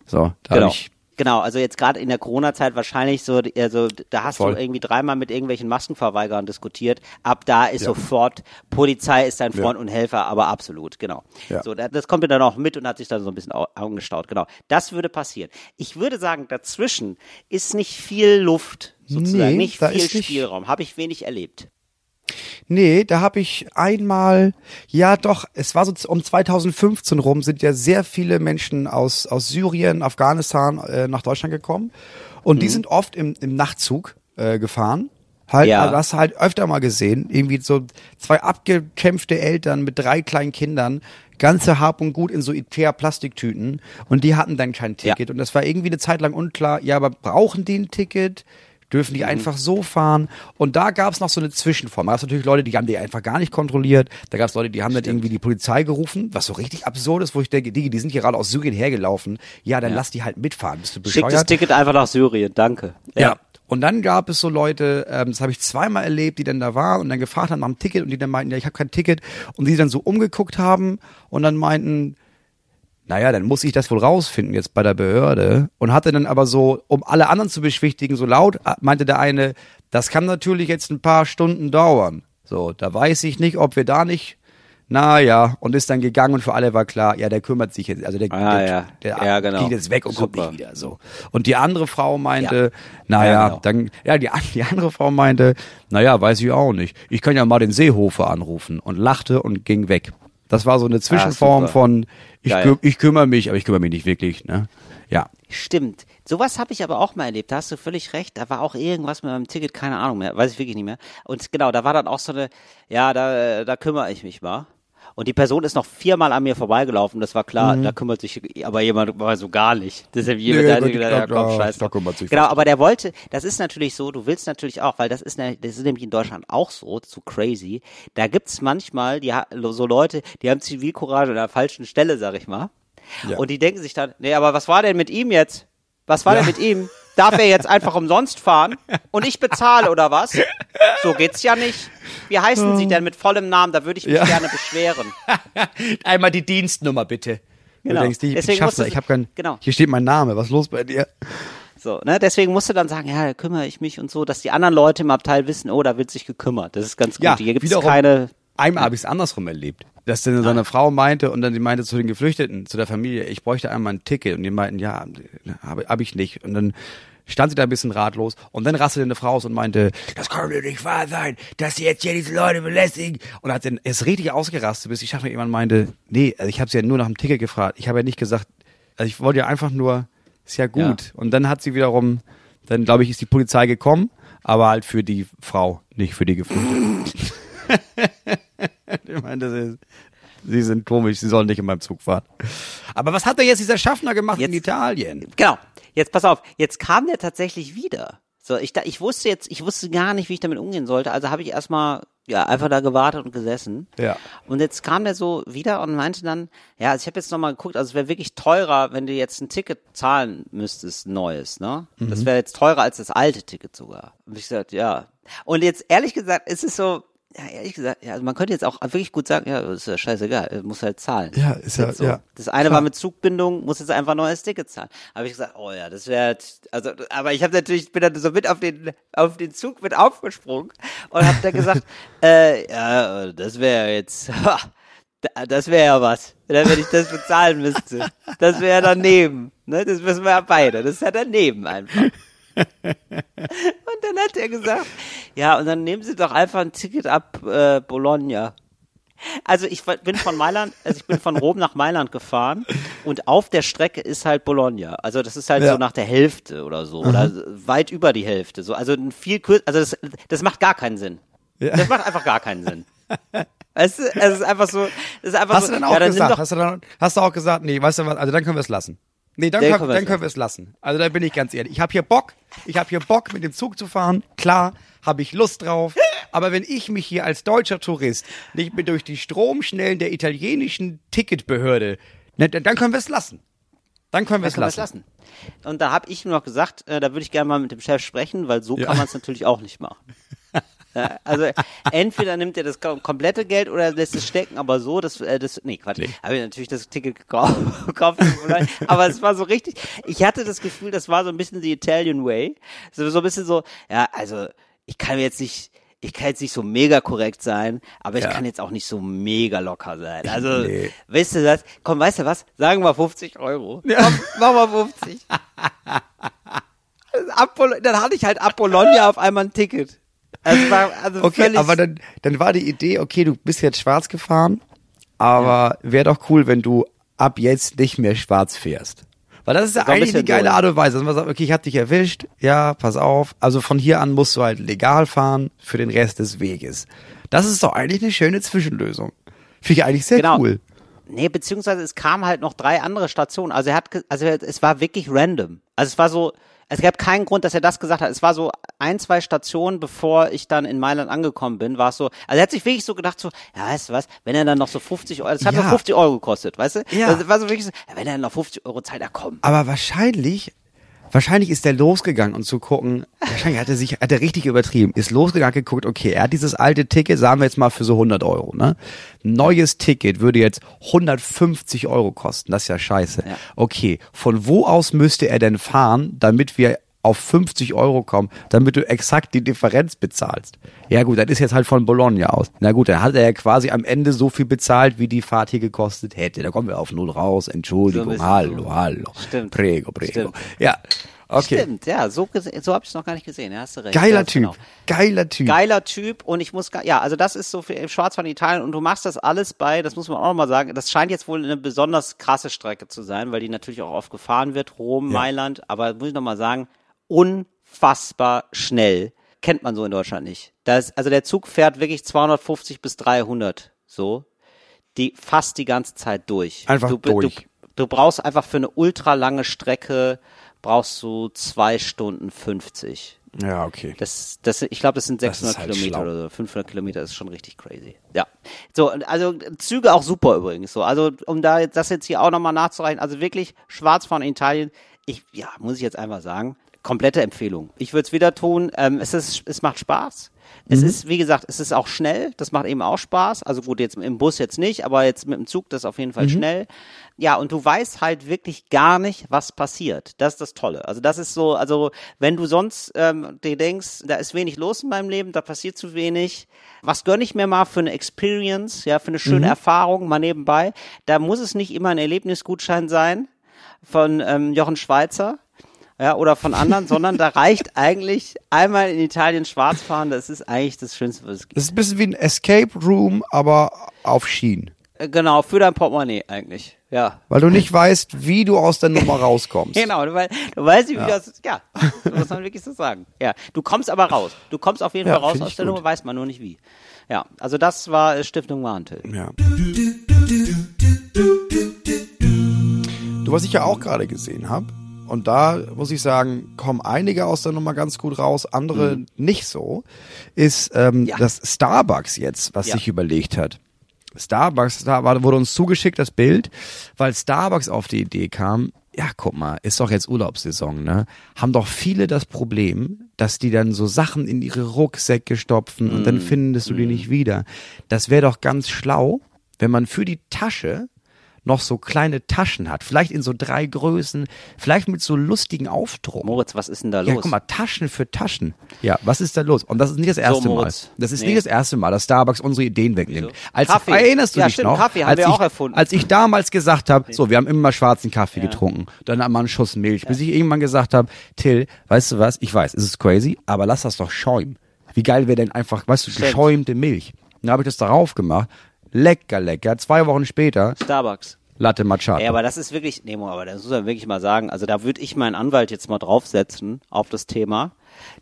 So, da Genau. hab ich, Genau, also jetzt gerade in der Corona-Zeit wahrscheinlich so, also da hast Voll. du irgendwie dreimal mit irgendwelchen Maskenverweigerern diskutiert. Ab da ist sofort, Polizei ist dein Freund und Helfer, aber absolut, genau. Ja. So, da- das kommt dir dann auch mit und hat sich dann so ein bisschen au- Augen gestaut, genau. Das würde passieren. Ich würde sagen, dazwischen ist nicht viel Luft, sozusagen, Nee, nicht viel Spielraum, habe ich wenig erlebt. Nee, da habe ich einmal, ja doch, es war so um 2015 rum, sind ja sehr viele Menschen aus, aus Syrien, Afghanistan äh, nach Deutschland gekommen. Und Mhm. die sind oft im, im Nachtzug äh, gefahren. Halt, Ja. also hast du halt öfter mal gesehen, irgendwie so zwei abgekämpfte Eltern mit drei kleinen Kindern, ganze Hab und Gut in so Ikea-Plastiktüten und die hatten dann kein Ja. Ticket und das war irgendwie eine Zeit lang unklar, ja, aber brauchen die ein Ticket? Dürfen Mhm. die einfach so fahren? Und da gab es noch so eine Zwischenform. Da gab es natürlich Leute, die haben die einfach gar nicht kontrolliert. Da gab es Leute, die haben dann irgendwie die Polizei gerufen, was so richtig absurd ist, wo ich denke, die, die sind hier gerade aus Syrien hergelaufen. Ja, dann lass die halt mitfahren. Bist du Schick das bescheuert? Ticket einfach nach Syrien, danke. Ja. Und dann gab es so Leute, ähm, das habe ich zweimal erlebt, die dann da waren und dann gefragt haben nach dem Ticket und die dann meinten, ja, ich habe kein Ticket. Und die dann so umgeguckt haben und dann meinten, naja, dann muss ich das wohl rausfinden jetzt bei der Behörde. Und hatte dann aber so, um alle anderen zu beschwichtigen, so laut, äh, meinte der eine, das kann natürlich jetzt ein paar Stunden dauern. So, da weiß ich nicht, ob wir da nicht, naja, und ist dann gegangen und für alle war klar, ja, der kümmert sich jetzt, also der, Ah, der, ja. der Ja, genau. geht jetzt weg und kommt Super. nicht wieder, so. Und die andere Frau meinte, naja, Ja, genau. dann, ja, die, die andere Frau meinte, naja, weiß ich auch nicht. Ich kann ja mal den Seehofer anrufen und lachte und ging weg. Das war so eine Zwischenform Ah, von, ich, kü ich kümmere mich, aber ich kümmere mich nicht wirklich, ne? Ja. Stimmt. Sowas habe ich aber auch mal erlebt. Da hast du völlig recht. Da war auch irgendwas mit meinem Ticket, keine Ahnung mehr. Weiß ich wirklich nicht mehr. Und genau, da war dann auch so eine, ja, da, da kümmere ich mich mal. Und die Person ist noch viermal an mir vorbeigelaufen. Das war klar, da kümmert sich aber jemand mal so gar nicht. Deshalb jemand, Mhm. Nee, der Gott, gedacht, ja, da- komm, scheiß da drauf. kümmert sich Genau, aber der wollte, das ist natürlich so, du willst natürlich auch, weil das ist, ne- das ist nämlich in Deutschland auch so, zu crazy. Da gibt's manchmal die, so Leute, die haben Zivilcourage an der falschen Stelle, sag ich mal. Ja. Und die denken sich dann, nee, aber was war denn mit ihm jetzt? Was war Ja. denn mit ihm? Darf er jetzt einfach umsonst fahren und ich bezahle oder was? So geht's ja nicht. Wie heißen Sie denn mit vollem Namen? Da würde ich mich Ja. gerne beschweren. Einmal die Dienstnummer bitte. Genau. Du denkst, ich, Deswegen ich schaff's ich habe kein, genau. hier steht mein Name, was ist los bei dir? So, ne? Deswegen musst du dann sagen, ja, da kümmere ich mich und so, dass die anderen Leute im Abteil wissen, oh, da wird sich gekümmert. Das ist ganz gut. Ja, Hier gibt's wiederum- keine. Einmal habe ich es andersrum erlebt. Dass dann so eine Frau meinte und dann sie meinte zu den Geflüchteten, zu der Familie, ich bräuchte einmal ein Ticket. Und die meinten, ja, habe hab ich nicht. Und dann stand sie da ein bisschen ratlos und dann rasselte eine Frau aus und meinte, das kann doch nicht wahr sein, dass sie jetzt hier diese Leute belästigen. Und hat dann ist richtig ausgerastet, bis ich mir jemand meinte, nee, also ich habe sie ja nur nach dem Ticket gefragt. Ich habe ja nicht gesagt, also ich wollte ja einfach nur, ist ja gut. Ja. Und dann hat sie wiederum, dann glaube ich, ist die Polizei gekommen, aber halt für die Frau, nicht für die Geflüchteten. Ich meine, das ist, sie sind komisch, sie sollen nicht in meinem Zug fahren. Aber was hat denn jetzt dieser Schaffner gemacht in Jetzt- Italien? Genau. Jetzt pass auf. Jetzt kam der tatsächlich wieder. So, ich, da, ich wusste jetzt, ich wusste gar nicht, wie ich damit umgehen sollte. Also habe ich erstmal, ja, einfach da gewartet und gesessen. Ja. Und jetzt kam der so wieder und meinte dann, ja, also ich habe jetzt nochmal geguckt, also es wäre wirklich teurer, wenn du jetzt ein Ticket zahlen müsstest, neues, ne? Das wäre jetzt teurer als das alte Ticket sogar. Und ich gesagt, ja. Und jetzt ehrlich gesagt, ist es so, ja, ehrlich gesagt, ja, also man könnte jetzt auch wirklich gut sagen, ja, ist ja scheißegal, muss halt zahlen. Ja, ist ja- so. ja. Das eine Klar. war mit Zugbindung, muss jetzt einfach ein neues Ticket zahlen. Habe ich gesagt, oh ja, das wäre, also, aber ich habe natürlich, bin dann so mit auf den, auf den Zug mit aufgesprungen und habe dann gesagt, äh, ja, das wäre jetzt, ha, da- das wäre ja was, wenn ich das bezahlen müsste. Das wäre daneben, ne? Das müssen wir ja beide. Das ist ja daneben einfach. Und dann hat er gesagt, ja, und dann nehmen Sie doch einfach ein Ticket ab äh, Bologna. Also ich bin von Mailand, also ich bin von Rom nach Mailand gefahren und auf der Strecke ist halt Bologna. Also das ist halt Ja. so nach der Hälfte oder so oder weit über die Hälfte. So, also viel kürzer, also das, das macht gar keinen Sinn. Ja. Das macht einfach gar keinen Sinn. Weißt du, es ist einfach so, es ist einfach Hast so, du dann auch ja, dann gesagt, doch, hast du dann, hast du auch gesagt, nee, weißt du was, also dann können wir es lassen. Nee, dann, können, dann es können wir es lassen. Also da bin ich ganz ehrlich. Ich habe hier Bock, ich habe hier Bock, mit dem Zug zu fahren. Klar, habe ich Lust drauf. Aber wenn ich mich hier als deutscher Tourist nicht mehr durch die Stromschnellen der italienischen Ticketbehörde, ne, dann können wir es lassen. Dann können wir es Dann können wir lassen. es lassen. Und da habe ich ihm noch gesagt, äh, da würde ich gerne mal mit dem Chef sprechen, weil so Ja. kann man es natürlich auch nicht machen. Ja, also entweder nimmt er das kom- komplette Geld oder er lässt es stecken, aber so, das, äh, das nee, Quatsch. Habe ich natürlich das Ticket gekauft, gekauft, aber es war so richtig, ich hatte das Gefühl, das war so ein bisschen the Italian way. So, so ein bisschen so, ja, also ich kann jetzt nicht, ich kann jetzt nicht so mega korrekt sein, aber ich Ja. kann jetzt auch nicht so mega locker sein. Also, Nee. weißt du das? Komm, weißt du was? Sagen wir 50 Euro. Komm, mach mal 50. Apollo, dann hatte ich halt Apollonia auf einmal ein Ticket. Es war also Okay, völlig, aber dann, dann war die Idee, okay, du bist jetzt schwarz gefahren, aber wäre doch cool, wenn du ab jetzt nicht mehr schwarz fährst. Weil das ist ja So eigentlich eine bisschen geile. Art und Weise, dass man sagt, okay, ich hab dich erwischt, ja, pass auf. Also von hier an musst du halt legal fahren für den Rest des Weges. Das ist doch eigentlich eine schöne Zwischenlösung. Finde ich eigentlich sehr Genau. cool. Nee, beziehungsweise es kamen halt noch drei andere Stationen. Also er hat, also es war wirklich random. Also es war so, es gab keinen Grund, dass er das gesagt hat. Es war so ein, zwei Stationen, bevor ich dann in Mailand angekommen bin, war es so, also er hat sich wirklich so gedacht so, ja, weißt du was, wenn er dann noch so 50 Euro, das hat Ja. nur 50 Euro gekostet, weißt du? Ja. Also war so wirklich so, wenn er dann noch 50 Euro zahlt, ja komm. Aber wahrscheinlich, wahrscheinlich ist der losgegangen und zu gucken, wahrscheinlich hat er sich, hat er richtig übertrieben, ist losgegangen, geguckt, okay, er hat dieses alte Ticket, sagen wir jetzt mal für so 100 Euro, ne? Neues Ticket würde jetzt 150 Euro kosten, das ist ja scheiße. Ja. Okay, von wo aus müsste er denn fahren, damit wir auf 50 Euro kommen, damit du exakt die Differenz bezahlst. Ja gut, das ist jetzt halt von Bologna aus. Na gut, dann hat er ja quasi am Ende so viel bezahlt, wie die Fahrt hier gekostet hätte. Da kommen wir auf null raus. Entschuldigung, So hallo, hallo. Stimmt. Prego, prego. Stimmt. Ja, okay. Stimmt, ja, so, so habe ich es noch gar nicht gesehen, ja, hast du recht. Geiler Ja, Typ. genau. Geiler Typ. Geiler Typ und ich muss, ja, also das ist so für Schwarzfahren Italien und du machst das alles bei, das muss man auch noch mal sagen, das scheint jetzt wohl eine besonders krasse Strecke zu sein, weil die natürlich auch oft gefahren wird, Rom, Ja. Mailand, aber muss ich noch mal sagen, unfassbar schnell. Kennt man so in Deutschland nicht. Das, also der Zug fährt wirklich 250 bis 300, so, die fast die ganze Zeit durch. Einfach du, durch. Du, du brauchst einfach für eine ultra lange Strecke brauchst du zwei Stunden 50. Ja, okay. Das, das, ich glaube, das sind Das 600 ist halt Kilometer schlau. oder so. 500 Kilometer das ist schon richtig crazy. Ja. So, also Züge auch super übrigens. So, also um da jetzt, das jetzt hier auch nochmal nachzureichen, also wirklich Schwarzfahren in Italien. Ich, ja, muss ich jetzt einfach sagen, komplette Empfehlung. Ich würde es wieder tun. Ähm, es ist, es macht Spaß. Es Mhm. ist, wie gesagt, es ist auch schnell. Das macht eben auch Spaß. Also gut, jetzt im Bus jetzt nicht, aber jetzt mit dem Zug, das ist auf Mhm. jeden Fall schnell. Ja, und du weißt halt wirklich gar nicht, was passiert. Das ist das Tolle. Also das ist so, also wenn du sonst ähm, dir denkst, da ist wenig los in meinem Leben, da passiert zu wenig, was gönn ich mir mal für eine Experience, ja, für eine schöne Erfahrung mal nebenbei. Da muss es nicht immer ein Erlebnisgutschein sein von ähm, Jochen Schweizer. Ja, oder von anderen, sondern da reicht eigentlich einmal in Italien schwarz fahren, das ist eigentlich das Schönste, was es gibt. Das ist ein bisschen wie ein Escape Room, aber auf Schienen. Äh, Genau, für dein Portemonnaie eigentlich. Ja. Weil du nicht weißt, wie du aus der Nummer rauskommst. Genau, du, wei- du weißt nicht, wie das ja, muss man wirklich so sagen. Ja, du kommst aber raus. Du kommst auf jeden Ja, Fall raus aus der. Nummer, weiß man nur nicht wie. Ja, also das war äh, Stiftung Warntil. Ja. Du, was ich ja auch gerade gesehen habe, und da muss ich sagen, kommen einige aus der Nummer ganz gut raus, andere nicht so, ist ähm, Ja. das Starbucks jetzt, was Ja. sich überlegt hat. Starbucks, da wurde uns zugeschickt das Bild, weil Starbucks auf die Idee kam, ja, guck mal, ist doch jetzt Urlaubssaison, ne? Haben doch viele das Problem, dass die dann so Sachen in ihre Rucksäcke stopfen und dann findest du die nicht wieder. Das wäre doch ganz schlau, wenn man für die Tasche noch so kleine Taschen hat, vielleicht in so drei Größen, vielleicht mit so lustigen Aufdrucken. Moritz, was ist denn da Ja, los? guck mal, Taschen für Taschen. Ja, was ist da los? Und das ist nicht das erste Mal. Moritz. Das ist Nee. nicht das erste Mal, dass Starbucks unsere Ideen wegnimmt. Wieso? Als Kaffee. erinnerst du Ja, dich stimmt, noch? Kaffee haben als wir ich, auch erfunden. Als ich damals gesagt habe, so, wir haben immer schwarzen Kaffee getrunken, dann hat man einen Schuss Milch, bis ich irgendwann gesagt habe, Till, weißt du was? Ich weiß, es ist crazy, aber lass das doch schäumen. Wie geil wäre denn einfach, weißt du, Stimmt. geschäumte Milch? Dann habe ich das darauf gemacht. Lecker, lecker. Zwei Wochen später Starbucks. Latte Macchiato. Ja, aber das ist wirklich, Nemo, aber das muss man wirklich mal sagen, also da würde ich meinen Anwalt jetzt mal draufsetzen auf das Thema,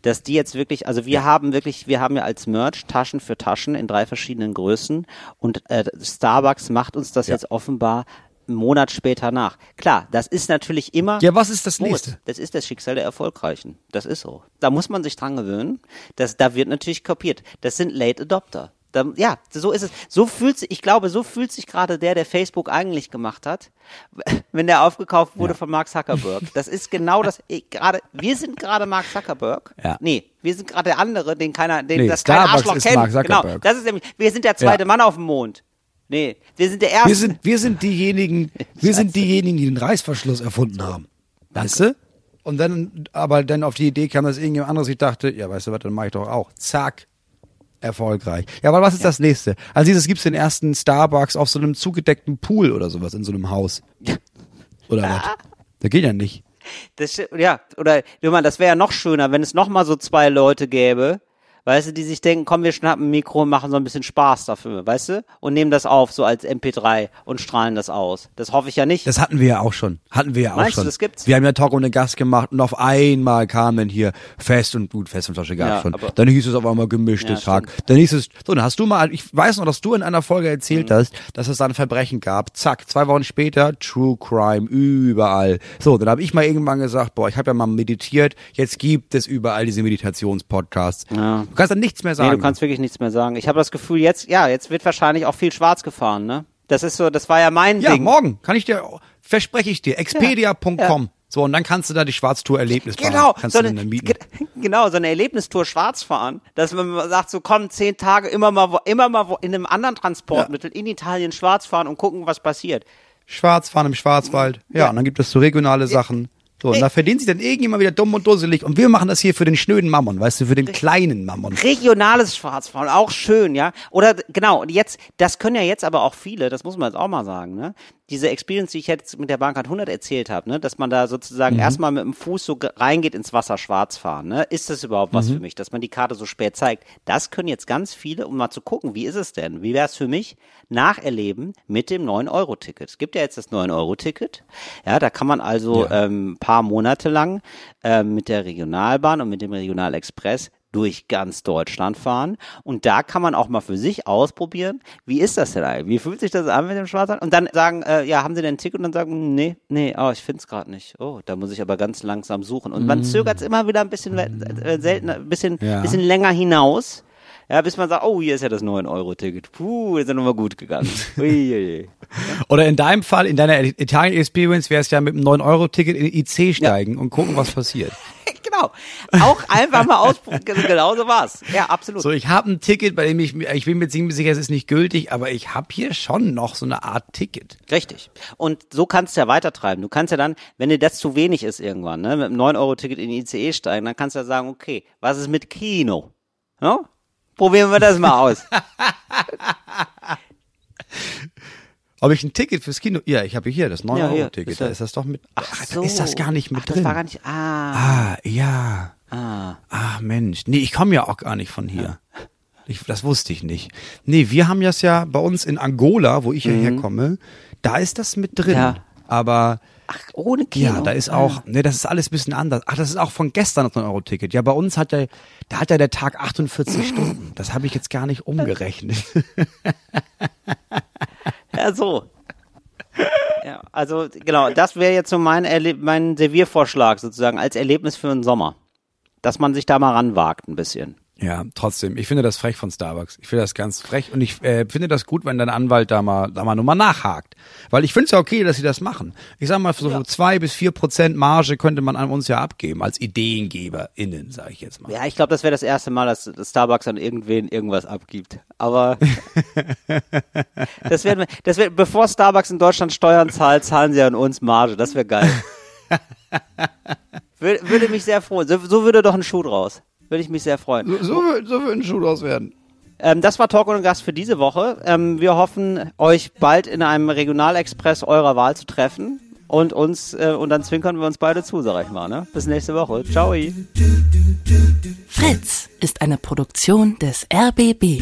dass die jetzt wirklich, also wir haben wirklich, wir haben ja als Merch Taschen für Taschen in drei verschiedenen Größen und äh, Starbucks macht uns das Ja. jetzt offenbar einen Monat später nach. Klar, das ist natürlich immer. Ja, was ist das Moritz, nächste? Das ist das Schicksal der Erfolgreichen. Das ist so. Da muss man sich dran gewöhnen. Das, da wird natürlich kopiert. Das sind Late Adopter. Da, ja, so ist es. So fühlt sich, ich glaube, so fühlt sich gerade der, der Facebook eigentlich gemacht hat, wenn der aufgekauft wurde von Mark Zuckerberg. Das ist genau das. ich- Gerade, wir sind gerade Mark Zuckerberg. Ja. Nee, wir sind gerade der andere, den keiner, den Nee, das kein Starbucks Arschloch ist kennt. Mark Genau, Zuckerberg. das ist nämlich. Wir sind der zweite Ja. Mann auf dem Mond. Nee, wir sind der erste. Wir sind, wir sind diejenigen, wir sind diejenigen, die den Reißverschluss erfunden haben. Weißt du? Und dann, aber dann auf die Idee kam, dass irgendjemand anderes sich dachte, ja, weißt du was, dann mache ich doch auch. Zack. Erfolgreich. Ja, aber was ist das nächste? Also dieses gibt's den ersten Starbucks auf so einem zugedeckten Pool oder sowas in so einem Haus. Oder was? Das geht ja nicht. Das, ja, oder, Mann, das wäre ja noch schöner, wenn es noch mal so zwei Leute gäbe, weißt du, die sich denken, komm, wir schnappen ein Mikro und machen so ein bisschen Spaß dafür, weißt du? Und nehmen das auf, so als MP3 und strahlen das aus. Das hoffe ich ja nicht. Das hatten wir ja auch schon. Hatten wir ja auch Meinst du, schon. das gibt's? Wir haben ja Talk ohne Gast gemacht und auf einmal kam dann hier Fest und gut, Fest und Flasche gab Ja, schon. Dann hieß es auf einmal gemischte Ja, Tag. Dann hieß es, so, dann hast du mal, ich weiß noch, dass du in einer Folge erzählt Mhm. hast, dass es da ein Verbrechen gab. Zack, zwei Wochen später, True Crime, überall. So, dann habe ich mal irgendwann gesagt, boah, ich habe ja mal meditiert, jetzt gibt es überall diese Meditationspodcasts. Ja. Du kannst dann nichts mehr sagen. nee, du kannst wirklich nichts mehr sagen. Ich habe das Gefühl, jetzt, ja, jetzt wird wahrscheinlich auch viel schwarz gefahren, ne? Das ist so, das war ja mein ja, Ding. morgen kann ich dir, verspreche ich dir, expedia.com. So, und dann kannst du da die Schwarztour Erlebnis Genau, Kannst so du eine, dann mieten. ge- genau, so eine Erlebnistour schwarz fahren, dass man sagt, so komm, zehn Tage immer mal, wo, immer mal wo, in einem anderen Transportmittel in Italien schwarz fahren und gucken, was passiert. Schwarz fahren im Schwarzwald. Ja, und dann gibt es so regionale Sachen. So, und da verdient sich dann irgendjemand wieder dumm und dusselig. Und wir machen das hier für den schnöden Mammon, weißt du, für den kleinen Mammon. Regionales Schwarzfahren, auch schön, ja. Oder genau, und jetzt, das können ja jetzt aber auch viele, das muss man jetzt auch mal sagen, ne? Diese Experience, die ich jetzt mit der Bahncard 100 erzählt habe, ne, dass man da sozusagen erstmal mit dem Fuß so ge- reingeht ins Wasser schwarz fahren, ne? Ist das überhaupt was für mich, dass man die Karte so spät zeigt? Das können jetzt ganz viele, um mal zu gucken, wie ist es denn? Wie wäre es für mich? Nacherleben mit dem 9-Euro-Ticket. Es gibt ja jetzt das 9-Euro-Ticket. Ja, da kann man also ähm, paar Monate lang ähm, mit der Regionalbahn und mit dem Regionalexpress durch ganz Deutschland fahren. Und da kann man auch mal für sich ausprobieren, wie ist das denn eigentlich? Wie fühlt sich das an mit dem Schwarzwald? Und dann sagen, äh, ja, haben Sie denn ein Ticket? Und dann sagen, nee, nee, oh, ich finde es gerade nicht. Oh, da muss ich aber ganz langsam suchen. Und man zögert es immer wieder ein bisschen äh, seltener, ein bisschen, Ja. bisschen länger hinaus. Ja, bis man sagt, oh, hier ist ja das 9-Euro-Ticket. Puh, das ist ja nochmal gut gegangen. Uiuiui. Oder in deinem Fall, in deiner Italien-Experience, wäre es ja mit einem 9-Euro-Ticket in IC steigen und gucken, was passiert. genau. Auch einfach mal ausprobieren. Genau so war's. Ja, absolut. So, ich habe ein Ticket, bei dem ich, ich bin mir ziemlich sicher, es ist nicht gültig, aber ich habe hier schon noch so eine Art Ticket. Richtig. Und so kannst du ja weitertreiben. Du kannst ja dann, wenn dir das zu wenig ist irgendwann, ne, mit einem 9-Euro-Ticket in die ICE steigen, dann kannst du ja sagen, okay, was ist mit Kino? Ja? Probieren wir das mal aus. Ob ich ein Ticket fürs Kino? Ja, ich habe hier das Ja, hier, 9-Euro-Ticket. ist ja- da ist das doch mit. Ach so. Ist das gar nicht mit Ach, drin? Das war gar nicht, ah, ah, ja. ah. Ah, Mensch. Nee, ich komme ja auch gar nicht von hier. Ich, das wusste ich nicht. Nee, wir haben das ja bei uns in Angola, wo ich ja herkomme, da ist das mit drin. Mhm. Ja. Aber Ach, ohne Kino. ja, da ist auch, nee, das ist alles ein bisschen anders. Ach, das ist auch von gestern das 9-Euro-Ticket. Ja, bei uns hat der, da hat ja der Tag 48 Stunden. Das habe ich jetzt gar nicht umgerechnet. Ja, so. Ja, also genau, das wäre jetzt so mein, mein Serviervorschlag sozusagen als Erlebnis für den Sommer. Dass man sich da mal ranwagt ein bisschen. Ja, trotzdem. Ich finde das frech von Starbucks. Ich finde das ganz frech und ich äh, finde das gut, wenn dein Anwalt da mal, da mal nur mal nachhakt. Weil ich finde es ja okay, dass sie das machen. Ich sag mal, so zwei bis vier Prozent Marge könnte man an uns ja abgeben, als IdeengeberInnen, sage ich jetzt mal. Ja, ich glaube, das wäre das erste Mal, dass Starbucks an irgendwen irgendwas abgibt. Aber das wäre, das wär, bevor Starbucks in Deutschland Steuern zahlt, zahlen sie an uns Marge. Das wäre geil. würde, würde mich sehr freuen. So, so würde doch ein Schuh draus. Würde ich mich sehr freuen. So, so, so wird ein Schuh draus werden. Ähm, das war Talk und Gast für diese Woche. Ähm, wir hoffen, euch bald in einem Regionalexpress eurer Wahl zu treffen. Und uns, äh, und dann zwinkern wir uns beide zu, sag ich mal, ne? Bis nächste Woche. Ciao. Fritz ist eine Produktion des RBB.